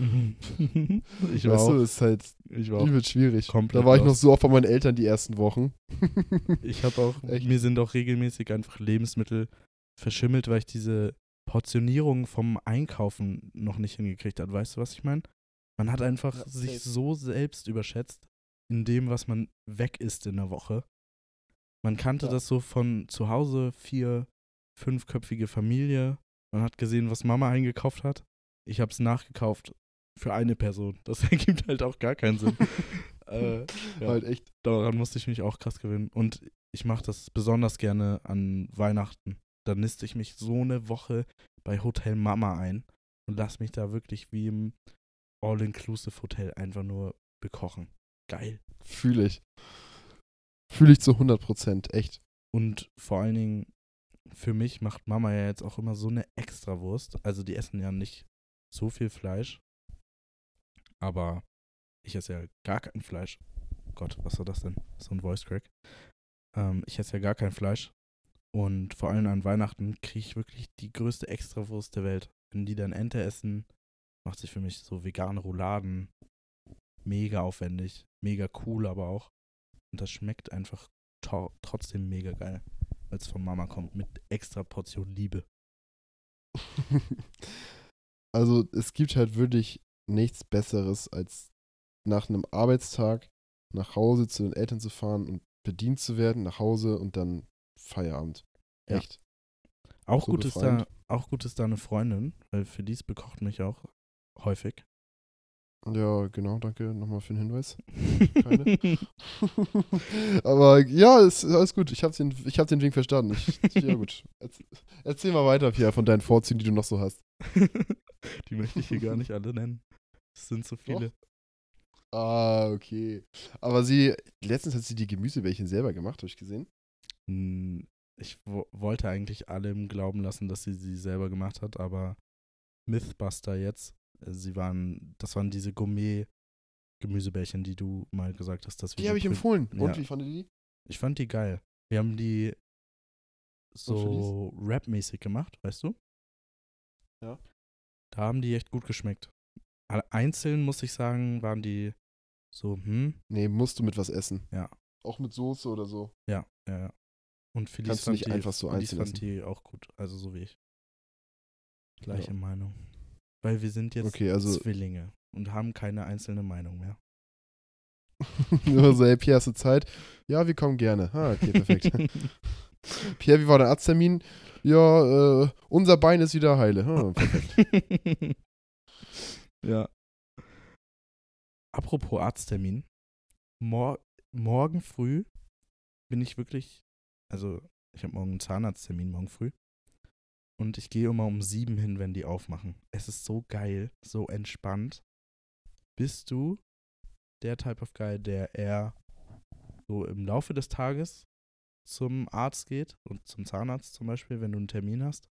ich war weißt auch, du, ist halt ich war übel schwierig. komplett Da war ich noch so oft bei meinen Eltern die ersten Wochen. [LAUGHS] Ich habe auch, Echt? mir sind auch regelmäßig einfach Lebensmittel verschimmelt, weil ich diese Portionierung vom Einkaufen noch nicht hingekriegt habe. Weißt du, was ich meine? Man hat einfach Ja, sich so selbst überschätzt in dem, was man weg isst in der Woche. Man kannte Ja. das so von zu Hause, vier, fünfköpfige Familie. Man hat gesehen, was Mama eingekauft hat. Ich habe es nachgekauft für eine Person. [LAUGHS] Das ergibt halt auch gar keinen Sinn. [LAUGHS] äh, ja Halt echt. daran musste ich mich auch krass gewöhnen. Und ich mache das besonders gerne an Weihnachten. Da niste ich mich so eine Woche bei Hotel Mama ein und lass mich da wirklich wie im All-Inclusive-Hotel einfach nur bekochen. Geil. Fühle ich. Fühle ich zu 100 Prozent, echt. Und vor allen Dingen, für mich macht Mama ja jetzt auch immer so eine Extrawurst. Also die essen ja nicht so viel Fleisch. Aber ich esse ja gar kein Fleisch. Gott, was war das denn? So ein Voice Crack. Ähm, ich esse ja gar kein Fleisch. Und vor allem an Weihnachten kriege ich wirklich die größte Extrawurst der Welt. wenn die dann Ente essen, macht sich für mich so vegane Rouladen. Mega aufwendig, mega cool aber auch. Und das schmeckt einfach trotzdem mega geil, weil es von Mama kommt mit extra Portion Liebe. [LAUGHS] also es gibt halt wirklich nichts Besseres, als nach einem Arbeitstag nach Hause zu den Eltern zu fahren und bedient zu werden, nach Hause und dann Feierabend. Ja. Echt. Auch So gut ist da, auch gut ist da eine Freundin, weil für dies bekocht mich auch häufig. Ja, genau, danke nochmal für den Hinweis. [LAUGHS] Aber ja, ist alles gut. Ich habe den, ich hab den Wink verstanden. Ich, ja, gut. Erzähl, erzähl mal weiter, Pierre, von deinen Vorzügen, die du noch so hast. [LAUGHS] Die möchte ich hier gar nicht alle nennen. Es sind so viele. Ah, okay. Aber sie, letztens hat sie die Gemüsebällchen selber gemacht, habe ich gesehen. Hm, Ich wo wollte eigentlich allem glauben lassen, dass sie sie selber gemacht hat, aber Mythbuster jetzt, sie waren, das waren diese Gourmet-Gemüsebällchen, die du mal gesagt hast, dass wir Die habe ich empfohlen. Und Ja. wie fandet ihr die? Ich fand die geil. Wir haben die Und so Rap-mäßig gemacht, weißt du? Ja. Da haben die echt gut geschmeckt. Einzeln, muss ich sagen, waren die so, hm, Nee, musst du mit was essen. Ja. Auch mit Soße oder so. ja, ja, ja. Und Felice Kannst du fand nicht die, einfach so einzeln fand essen. die auch gut, also so wie ich. Gleiche Ja. Meinung. Weil wir sind jetzt Okay, also Zwillinge und haben keine einzelne Meinung mehr. [LAUGHS] nur so, hey, Pierre, hast du Zeit? Ja, wir kommen gerne. Ah, okay, perfekt. [LAUGHS] Pierre, wie war dein Arzttermin? Ja, äh, unser Bein ist wieder heile. Ah, perfekt. [LAUGHS] ja. Apropos Arzttermin. Mor morgen früh bin ich wirklich, also ich habe morgen einen Zahnarzttermin morgen früh. Und ich gehe immer um sieben hin, wenn die aufmachen. Es ist so geil, so entspannt. Bist du der Type of Guy, der eher so im Laufe des Tages zum Arzt geht und zum Zahnarzt zum Beispiel, wenn du einen Termin hast?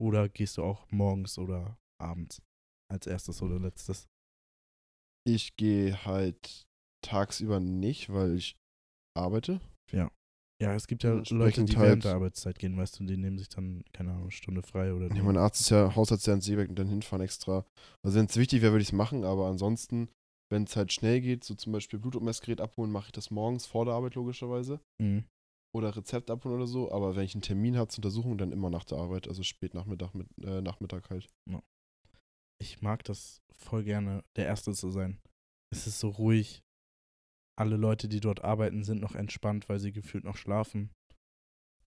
Oder gehst du auch morgens oder abends als erstes oder letztes? Ich gehe halt tagsüber nicht, weil ich arbeite. Ja, es gibt ja Leute, die halt- während der Arbeitszeit gehen, weißt du, die nehmen sich dann, keine Ahnung, Stunde frei oder Ja, mein Arzt ist ja Hausarzt ja in Seeberg und dann hinfahren extra. Also wenn es wichtig wäre, würde ich es machen, aber ansonsten, wenn es halt schnell geht, so zum Beispiel Blutdruckmessgerät abholen, mache ich das morgens vor der Arbeit logischerweise. Mhm. Oder Rezept abholen oder so. Aber wenn ich einen Termin habe zur Untersuchung, dann immer nach der Arbeit, also spät Nachmittag, mit, äh, Nachmittag halt. Ich mag das voll gerne, der Erste zu sein. Es ist so ruhig. Alle Leute, die dort arbeiten, sind noch entspannt, weil sie gefühlt noch schlafen.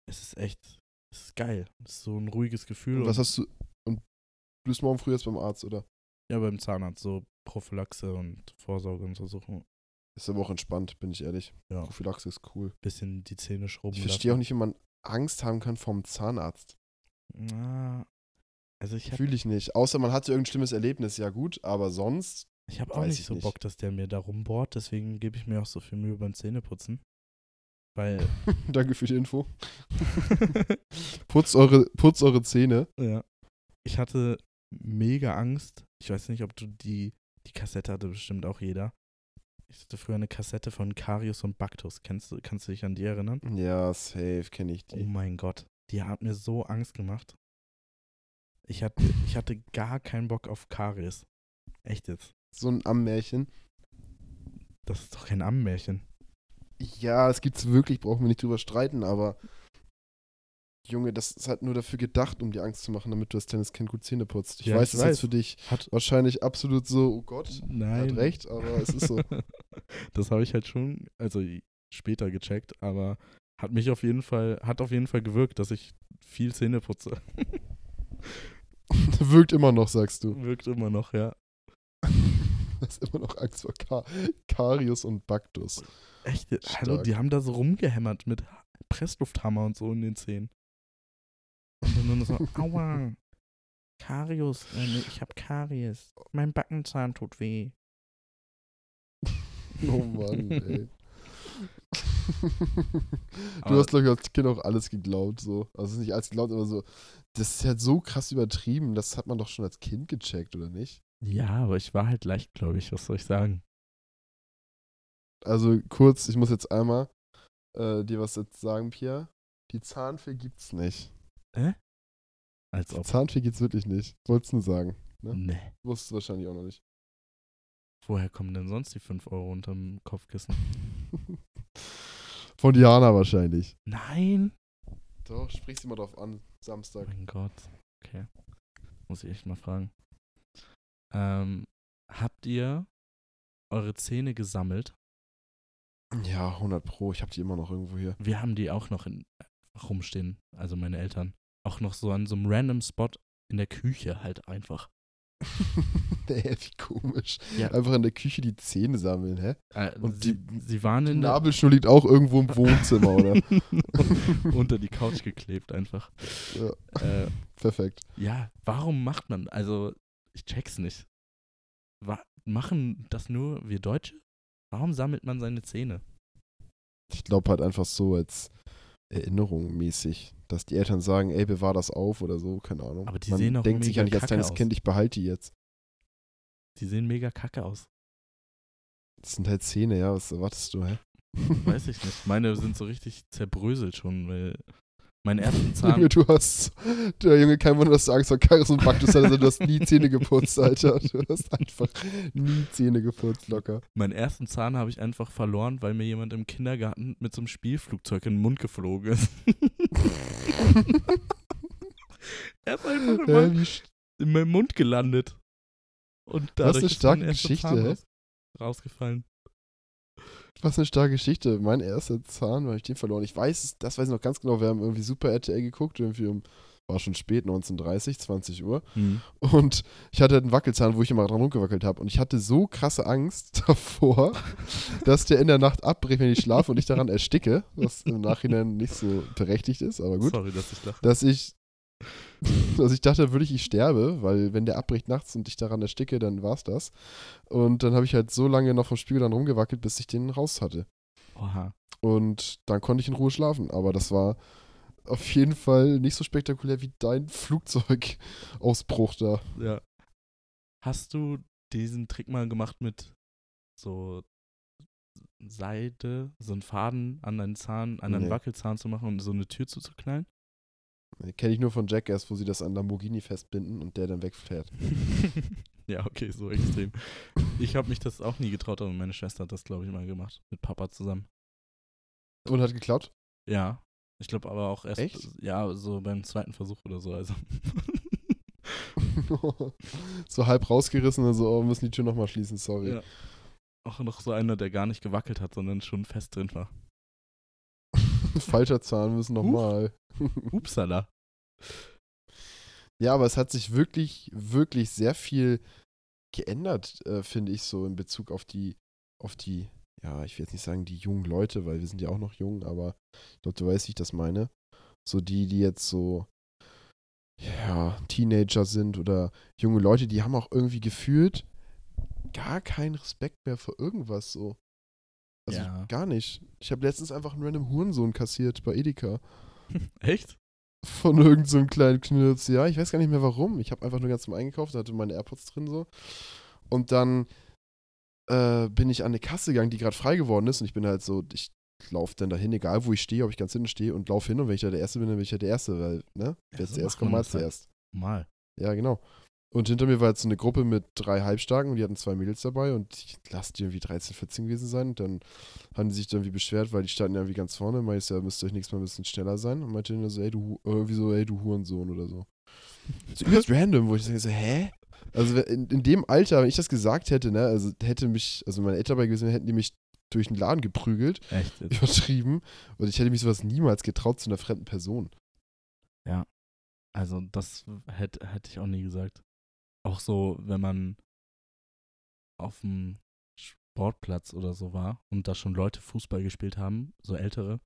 Es ist echt, es ist geil. Es ist so ein ruhiges Gefühl. Und was hast du, und du bist morgen früh jetzt beim Arzt, oder? ja, beim Zahnarzt, so Prophylaxe und Vorsorgeuntersuchung. Ist aber auch entspannt, bin ich ehrlich. Ja. Prophylaxe ist cool. Bisschen die Zähne schrubben. Ich verstehe auch nicht, wie man Angst haben kann vom Zahnarzt. Na, also ich Fühle ich nicht. Außer man hatte irgendein schlimmes Erlebnis, ja gut, aber sonst. Ich habe auch nicht ich so nicht. Bock, dass der mir da rumbohrt, deswegen gebe ich mir auch so viel Mühe beim Zähneputzen. Weil, [LAUGHS] Danke für die Info. [LAUGHS] Putzt eure, putzt eure Zähne. ja, ich hatte mega Angst. Ich weiß nicht, ob du die, die Kassette hatte bestimmt auch jeder. Ich hatte früher eine Kassette von Karius und Baktus. Kennst du, kannst du dich an die erinnern? Ja, safe, kenne ich Oh die. mein Gott, die hat mir so Angst gemacht. Ich hatte, ich hatte gar keinen Bock auf Karies. Echt jetzt. So ein Ammärchen. Das ist doch kein Ammenmärchen. Ja, das gibt's wirklich, brauchen wir nicht drüber streiten, aber Junge, das ist halt nur dafür gedacht, um dir Angst zu machen, damit du das Tenniskind gut Zähne putzt. Ich Ja, weiß, das ist jetzt für dich Hat, wahrscheinlich absolut so, oh Gott, nein. hat recht, aber es ist so. [LAUGHS] das habe ich halt schon, also später gecheckt, aber hat mich auf jeden Fall, hat auf jeden Fall gewirkt, dass ich viel Zähne putze. [LAUGHS] Wirkt immer noch, sagst du. Wirkt immer noch, ja. [LAUGHS] Hast immer noch Angst vor Ka Karius und Baktus. Echt? Hallo, Stark. die haben da so rumgehämmert mit Presslufthammer und so in den Zähnen. Und dann nur so, [LAUGHS] aua, Karius, äh, nee, ich hab Karies. Mein Backenzahn tut weh. [LAUGHS] Oh Mann, ey. Aber- du hast, glaube ich, als Kind auch alles geglaubt, so. Also nicht alles geglaubt, aber so. Das ist halt so krass übertrieben, das hat man doch schon als Kind gecheckt, oder nicht? Ja, aber ich war halt leichtgläubig, was soll ich sagen? Also kurz, ich muss jetzt einmal äh, dir was jetzt sagen, Pierre. Die Zahnfee gibt's nicht. Hä? Als ob. Zahnfee geht's wirklich nicht. Wollt's nur sagen. Ne? Nee. Wusstest du wahrscheinlich auch noch nicht. Woher kommen denn sonst die 5 Euro unterm Kopfkissen? Von Diana wahrscheinlich. Nein. Doch, sprich sie mal drauf an. Samstag. Mein Gott. Okay. Muss ich echt mal fragen. Ähm, habt ihr eure Zähne gesammelt? Ja, 100 Pro. Ich habe die immer noch irgendwo hier. Wir haben die auch noch in, rumstehen, also meine Eltern. Auch noch so an so einem random Spot in der Küche halt einfach. [LAUGHS] Hä, wie komisch. Ja. Einfach in der Küche die Zähne sammeln, hä? Äh, Und sie, sie waren Die in der, Nabelschnur liegt auch irgendwo im Wohnzimmer, oder? [LAUGHS] [LAUGHS] unter die Couch geklebt einfach. Ja, Äh, perfekt. ja, warum macht man, also ich check's nicht. Wa machen das nur wir Deutsche? Warum sammelt man seine Zähne? Ich glaube halt einfach so als Erinnerung mäßig, dass die Eltern sagen, ey, bewahr das auf oder so, keine Ahnung. Aber die Man sehen auch denkt sich ja nicht als kleines aus. Kind, ich behalte die jetzt. Die sehen mega kacke aus. Das sind halt Zähne, ja, was erwartest du, hä? Weiß ich nicht. Meine sind so richtig zerbröselt schon, weil meinen ersten Junge, [LAUGHS] Zahn, du hast, der Junge, kein Wunder, dass du Angst vor Karies und Baktus hast, also du hast nie Zähne geputzt, Alter. Du hast einfach nie Zähne geputzt, locker. meinen ersten Zahn habe ich einfach verloren, weil mir jemand im Kindergarten mit so einem Spielflugzeug in den Mund geflogen ist. [LAUGHS] er ist einfach in, meinem, in meinem Mund gelandet. Und dadurch eine ist starke mein Geschichte, Zahn rausgefallen. Was eine starke Geschichte. Mein erster Zahn, weil ich den verloren. Ich weiß, das weiß ich noch ganz genau, wir haben irgendwie Super RTL geguckt, irgendwie um, war schon spät, 19.30, 20 Uhr. Hm. Und ich hatte halt einen Wackelzahn, wo ich immer dran rumgewackelt habe. Und ich hatte so krasse Angst [LAUGHS] davor, dass der in der Nacht abbricht, wenn ich schlafe und ich daran ersticke. Was im Nachhinein nicht so berechtigt ist, aber gut. Sorry, dass ich lache. Dass ich, dass [LAUGHS] ich dachte wirklich, ich sterbe, weil wenn der abbricht nachts und ich daran ersticke, dann war's das. Und dann habe ich halt so lange noch vom Spiegel dann rumgewackelt, bis ich den raus hatte. Oha. Und dann konnte ich in Ruhe schlafen. Aber das war auf jeden Fall nicht so spektakulär wie dein Flugzeugausbruch da. Ja. Hast du diesen Trick mal gemacht mit so Seide, so einen Faden an deinen Zahn, an deinen Nee. Wackelzahn zu machen und so eine Tür zuzuknallen? Kenne ich nur von Jackass, wo sie das an Lamborghini festbinden und der dann wegfährt. [LAUGHS] ja, okay, so extrem. Ich habe mich das auch nie getraut, aber meine Schwester hat das, glaube ich, mal gemacht. Mit Papa zusammen. Und hat geklappt? Ja. Ich glaube aber auch erst, Echt? ja, so beim zweiten Versuch oder so. Also. [LAUGHS] so halb rausgerissen und so, oh, wir müssen die Tür nochmal schließen, sorry. Ja. Auch noch so einer, der gar nicht gewackelt hat, sondern schon fest drin war. [LAUGHS] Falscher Zahn, müssen nochmal. [LAUGHS] Upsala. Ja, aber es hat sich wirklich, wirklich sehr viel geändert, äh, finde ich, so in Bezug auf die, auf die, ja, ich will jetzt nicht sagen die jungen Leute, weil wir sind ja auch noch jung, aber ich glaube, du weißt, wie ich das meine. So die, die jetzt so, ja, Teenager sind oder junge Leute, die haben auch irgendwie gefühlt gar keinen Respekt mehr vor irgendwas so. Also Ja. gar nicht. Ich habe letztens einfach einen random Hurensohn kassiert bei Edeka. [LAUGHS] Echt? Von irgendeinem so einem kleinen Knirps. Ja, ich weiß gar nicht mehr warum. Ich habe einfach nur ganz normal eingekauft, hatte meine AirPods drin so. Und dann äh, bin ich an eine Kasse gegangen, die gerade frei geworden ist. Und ich bin halt so, ich laufe dann dahin, egal wo ich stehe, ob ich ganz hinten stehe und laufe hin. Und wenn ich da der Erste bin, dann bin ich ja der Erste, weil, ne? Wer so zuerst kommt, mal halt. zuerst. Mal. Ja, genau. Und hinter mir war jetzt so eine Gruppe mit drei Halbstarken und die hatten zwei Mädels dabei und ich lasse die irgendwie 13, 14 gewesen sein. Und dann haben die sich dann irgendwie beschwert, weil die standen ja irgendwie ganz vorne. Meinte ich, ja, müsst ihr euch nächstes Mal ein bisschen schneller sein. Und meinte dann so, ey, du, Hu- irgendwie so, ey, du Hurensohn oder so. So übelst random, wo ich sage so, hä? Also in, in dem Alter, wenn ich das gesagt hätte, ne, also hätte mich, also meine Eltern dabei gewesen, hätten die mich durch den Laden geprügelt, Echt? [LAUGHS] Übertrieben. Und ich hätte mich sowas niemals getraut zu einer fremden Person. Also, das hätte hätte ich auch nie gesagt. Auch so, wenn man auf dem Sportplatz oder so war und da schon Leute Fußball gespielt haben, so ältere.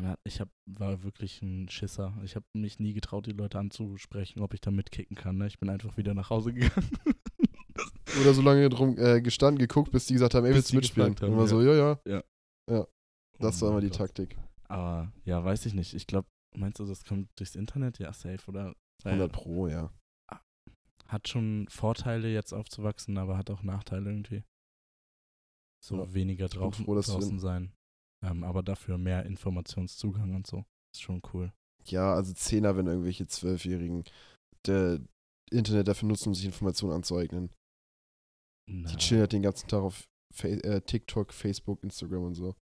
Und ich hab, war wirklich ein Schisser. Ich habe mich nie getraut, die Leute anzusprechen, ob ich da mitkicken kann. Ne? Ich bin einfach wieder nach Hause gegangen. [LAUGHS] Oder so lange drum äh, gestanden, geguckt, bis die gesagt haben, ey, Bis willst du mitspielen? haben, und immer so, ja, ja. Das Oh war immer die Gott. Taktik. Aber ja, weiß ich nicht. Ich glaube, meinst du, das kommt durchs Internet? Ja, safe, oder? Weil 100 Pro, ja. Hat schon Vorteile, jetzt aufzuwachsen, aber hat auch Nachteile irgendwie. So Ja, weniger draußen, froh, draußen sein. Ähm, aber dafür mehr Informationszugang und so. Ist schon cool. Ja, also Zehner, wenn irgendwelche Zwölfjährigen der Internet dafür nutzen, um sich Informationen anzueignen. Na, Die chillen halt den ganzen Tag auf Fa äh, TikTok, Facebook, Instagram und so.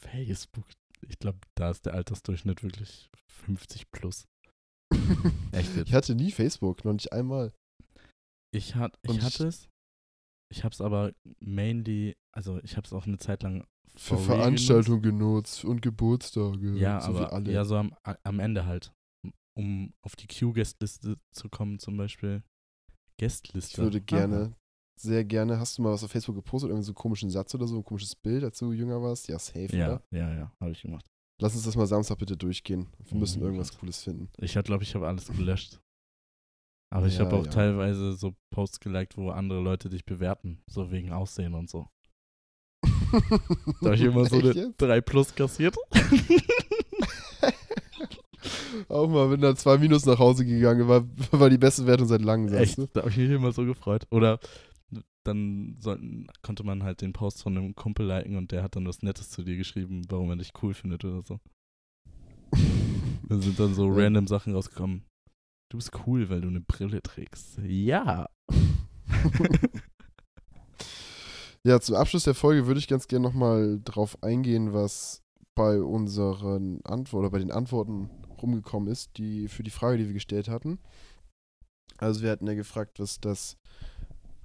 Facebook. Ich glaube, da ist der Altersdurchschnitt wirklich 50 plus. [LAUGHS] Echt jetzt? Ich hatte nie Facebook, noch nicht einmal. Ich, hat, ich hatte es. Ich habe es aber mainly, also ich habe es auch eine Zeit lang Für Veranstaltungen genutzt und Geburtstage. Ja, so aber alle. ja, so am, am Ende halt. Um auf die Q-Guest-Liste zu kommen, zum Beispiel. Guestliste. ich würde Aha. gerne, sehr gerne, hast du mal was auf Facebook gepostet, irgendwie so einen komischen Satz oder so, ein komisches Bild, als du jünger warst? Ja, safe, Ja, oder? ja, ja, habe ich gemacht. Lass uns das mal Samstag bitte durchgehen. Wir müssen Mhm, irgendwas. Cooles finden. Ich glaube, ich habe alles gelöscht. Aber ich Ja, habe auch ja. teilweise so Posts geliked, wo andere Leute dich bewerten, so wegen Aussehen und so. [LAUGHS] Da habe ich immer so Echt eine jetzt? 3 Plus kassiert. [LAUGHS] Auch mal mit einer 2 Minus nach Hause gegangen, war, war die beste Wertung seit langem, Echt, da habe ich mich immer so gefreut. Oder dann sollten, konnte man halt den Post von einem Kumpel liken und der hat dann was Nettes zu dir geschrieben, warum er dich cool findet oder so. [LAUGHS] Da sind dann so random Sachen rausgekommen. Du bist cool, weil du eine Brille trägst. Ja. [LAUGHS] Ja, zum Abschluss der Folge würde ich ganz gerne nochmal drauf eingehen, was bei unseren Antworten oder bei den Antworten rumgekommen ist, die für die Frage, die wir gestellt hatten. Also wir hatten ja gefragt, was das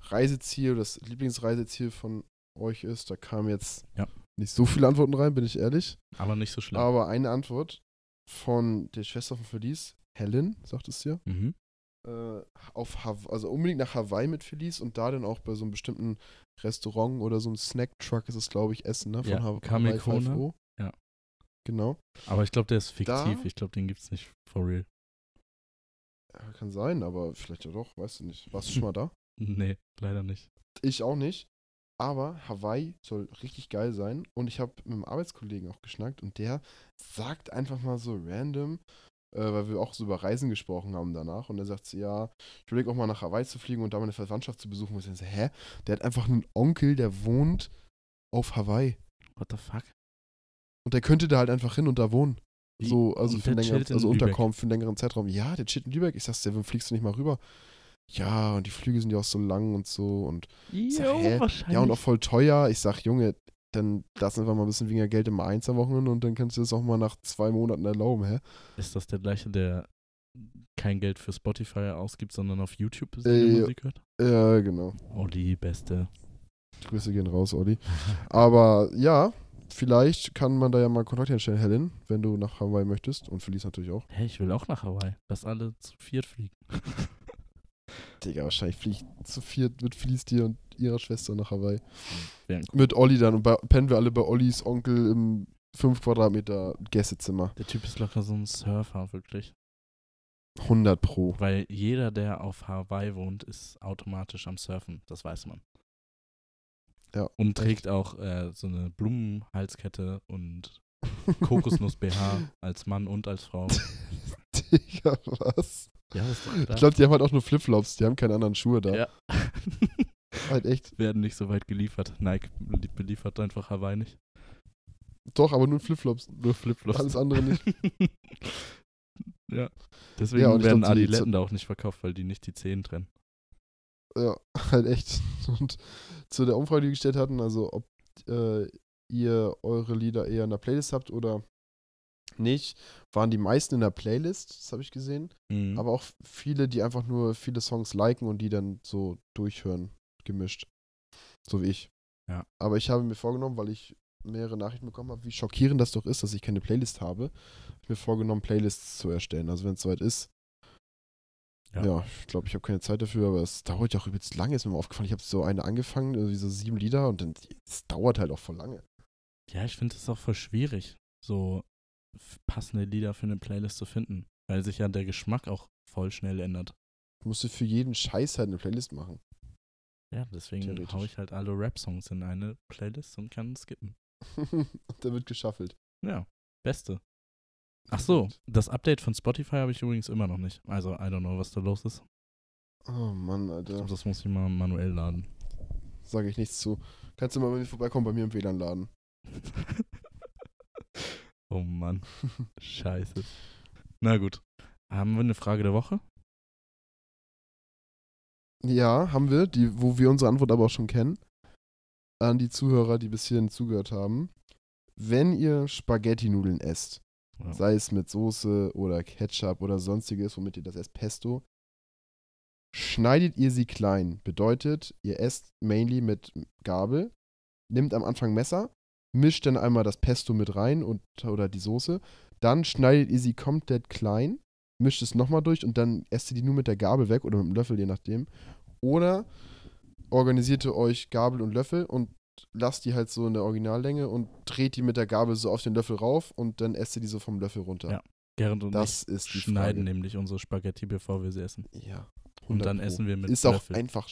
Reiseziel, das Lieblingsreiseziel von euch ist. Da kamen jetzt Ja. nicht so viele Antworten rein, bin ich ehrlich. Aber nicht so schlimm. Aber eine Antwort von der Schwester von Felice, Helen, sagt es dir, Mhm. äh, auf Haw also unbedingt nach Hawaii mit Felice und da dann auch bei so einem bestimmten Restaurant oder so einem Snack-Truck ist es, glaube ich, Essen, ne? Von Ja. Hawaii 5 Ja. Genau. Aber ich glaube, der ist fiktiv. Da- Ich glaube, den gibt's nicht for real. Kann sein, aber vielleicht ja doch, weißt du nicht. Warst du schon mal da? [LAUGHS] Nee, leider nicht. Ich auch nicht. Aber Hawaii soll richtig geil sein. Und ich habe mit einem Arbeitskollegen auch geschnackt und der sagt einfach mal so random, weil wir auch so über Reisen gesprochen haben danach. Und er sagt so, ja, ich überlege auch mal nach Hawaii zu fliegen und da meine Verwandtschaft zu besuchen. Und ich so, hä? Der hat einfach einen Onkel, der wohnt auf Hawaii. What the fuck? Und der könnte da halt einfach hin und da wohnen. Wie? So, also Und für einen längeren, also unterkommen für einen längeren Zeitraum. Ja, der chillt in Lübeck. Ich sag's dir, warum fliegst du nicht mal rüber? Ja, und die Flüge sind ja auch so lang und so und sag, Jo, hä? wahrscheinlich. ja und auch voll teuer. Ich sag, Junge, dann lass einfach mal ein bisschen weniger Geld im Eins am Wochenende und dann kannst du das auch mal nach zwei Monaten erlauben, hä? Ist das der gleiche, der kein Geld für Spotify ausgibt, sondern auf YouTube Äh. Musik hört? Ja, genau. Olli, beste. Grüße gehen raus, Olli. Aber ja, vielleicht kann man da ja mal Kontakt herstellen, Helen, wenn du nach Hawaii möchtest und Felice natürlich auch. Hey, ich will auch nach Hawaii. Lass alle zu viert fliegen. [LAUGHS] Digga, wahrscheinlich fliegt zu viert mit Felice dir und ihrer Schwester nach Hawaii. Cool. Mit Olli dann und bei, pennen wir alle bei Ollis Onkel im 5 Quadratmeter Gästezimmer. Der Typ ist locker so ein Surfer, wirklich. 100 pro. Weil jeder, der auf Hawaii wohnt, ist automatisch am Surfen. Das weiß man. Ja, Und trägt auch äh, so eine Blumenhalskette und [LAUGHS] Kokosnuss-BH als Mann und als Frau. [LAUGHS] Digga, was? Ja, ist doch Ich glaube, die haben halt auch nur Flipflops, die haben keine anderen Schuhe da. ja. Halt echt. Werden nicht so weit geliefert. Nike belie- beliefert einfach Hawaii nicht. Doch, aber nur Flipflops. Nur Flipflops. Alles andere nicht. [LAUGHS] ja. Deswegen Ja, werden glaub, die- Adiletten da auch nicht verkauft, weil die nicht die Zehen trennen. Ja, [LAUGHS] halt echt. Und zu der Umfrage, die wir gestellt hatten, also ob äh, ihr eure Lieder eher in der Playlist habt oder nicht, waren die meisten in der Playlist, das habe ich gesehen. Mhm. Aber auch viele, die einfach nur viele Songs liken und die dann so durchhören, gemischt. So wie ich. Ja. Aber ich habe mir vorgenommen, weil ich mehrere Nachrichten bekommen habe, wie schockierend das doch ist, dass ich keine Playlist habe, hab ich mir vorgenommen, Playlists zu erstellen. Also wenn es soweit ist. Ja. Ja, ich glaube, ich habe keine Zeit dafür, aber es dauert ja auch übelst lange, ist mir mal aufgefallen. Ich habe so eine angefangen, irgendwie so sieben Lieder und dann, es dauert halt auch voll lange. Ja, ich finde es auch voll schwierig, so passende Lieder für eine Playlist zu finden, weil sich ja der Geschmack auch voll schnell ändert. Du musst dir für jeden Scheiß halt eine Playlist machen. Ja, deswegen haue ich halt alle Rap-Songs in eine Playlist und kann skippen. und [LAUGHS] da wird geschaffelt. Ja, beste. Ach so, das Update von Spotify habe ich übrigens immer noch nicht. Also, I don't know, was da los ist. Oh Mann, Ich Alter. glaub, das muss ich mal manuell laden. Sage ich nichts zu. Kannst du mal bei mir vorbeikommen, bei mir im WLAN-Laden. [LAUGHS] oh Mann, [LAUGHS] scheiße. Na gut. Haben wir eine Frage der Woche? Ja, haben wir, die, wo wir unsere Antwort aber auch schon kennen. An die Zuhörer, die bis hierhin zugehört haben. Wenn ihr Spaghetti-Nudeln esst, Ja. sei es mit Soße oder Ketchup oder sonstiges, womit ihr das esst, Pesto, schneidet ihr sie klein. Bedeutet, ihr esst mainly mit Gabel, nimmt am Anfang Messer, mischt dann einmal das Pesto mit rein und, oder die Soße, dann schneidet ihr sie komplett klein, mischt es nochmal durch und dann esst ihr die nur mit der Gabel weg oder mit dem Löffel, je nachdem. Oder organisiert ihr euch Gabel und Löffel und lasst die halt so in der Originallänge und dreht die mit der Gabel so auf den Löffel rauf und dann esst ihr die so vom Löffel runter. Ja, Gerrit und Das ist die schneiden Frage. nämlich unsere Spaghetti, bevor wir sie essen. Ja. Und 100 dann Pro. essen wir mit Ist auch Löffel. einfach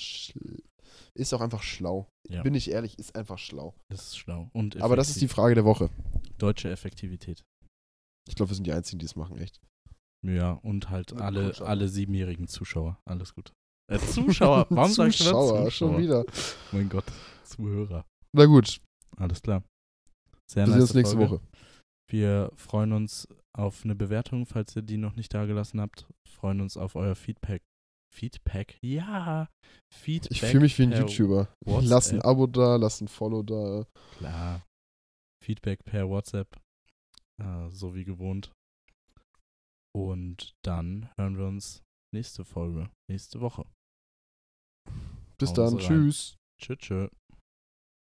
ist auch einfach schlau. Ja. Bin ich ehrlich, ist einfach schlau. Das ist schlau. Und Aber das ist die. Frage der Woche. deutsche Effektivität. Ich glaube, wir sind die Einzigen, die es machen, echt. Ja, und halt Mit alle, alle siebenjährigen Zuschauer. Alles gut. Äh, Zuschauer. [LAUGHS] Warum sagst du das? Zuschauer, schon wieder. Mein Gott. Zuhörer. Na gut, Alles klar. Sehr sehen nice uns nächste Folge. Woche. Wir freuen uns auf eine Bewertung, falls ihr die noch nicht dagelassen habt. Freuen uns auf euer Feedback. Feedback? Ja. Feedback. Ich fühle mich wie ein YouTuber. WhatsApp. Lass ein Abo da, lass ein Follow da. Klar. Feedback per WhatsApp. Äh, so wie gewohnt. Und dann hören wir uns nächste Folge, nächste Woche. Bis Hauen dann. Tschüss. Tschö.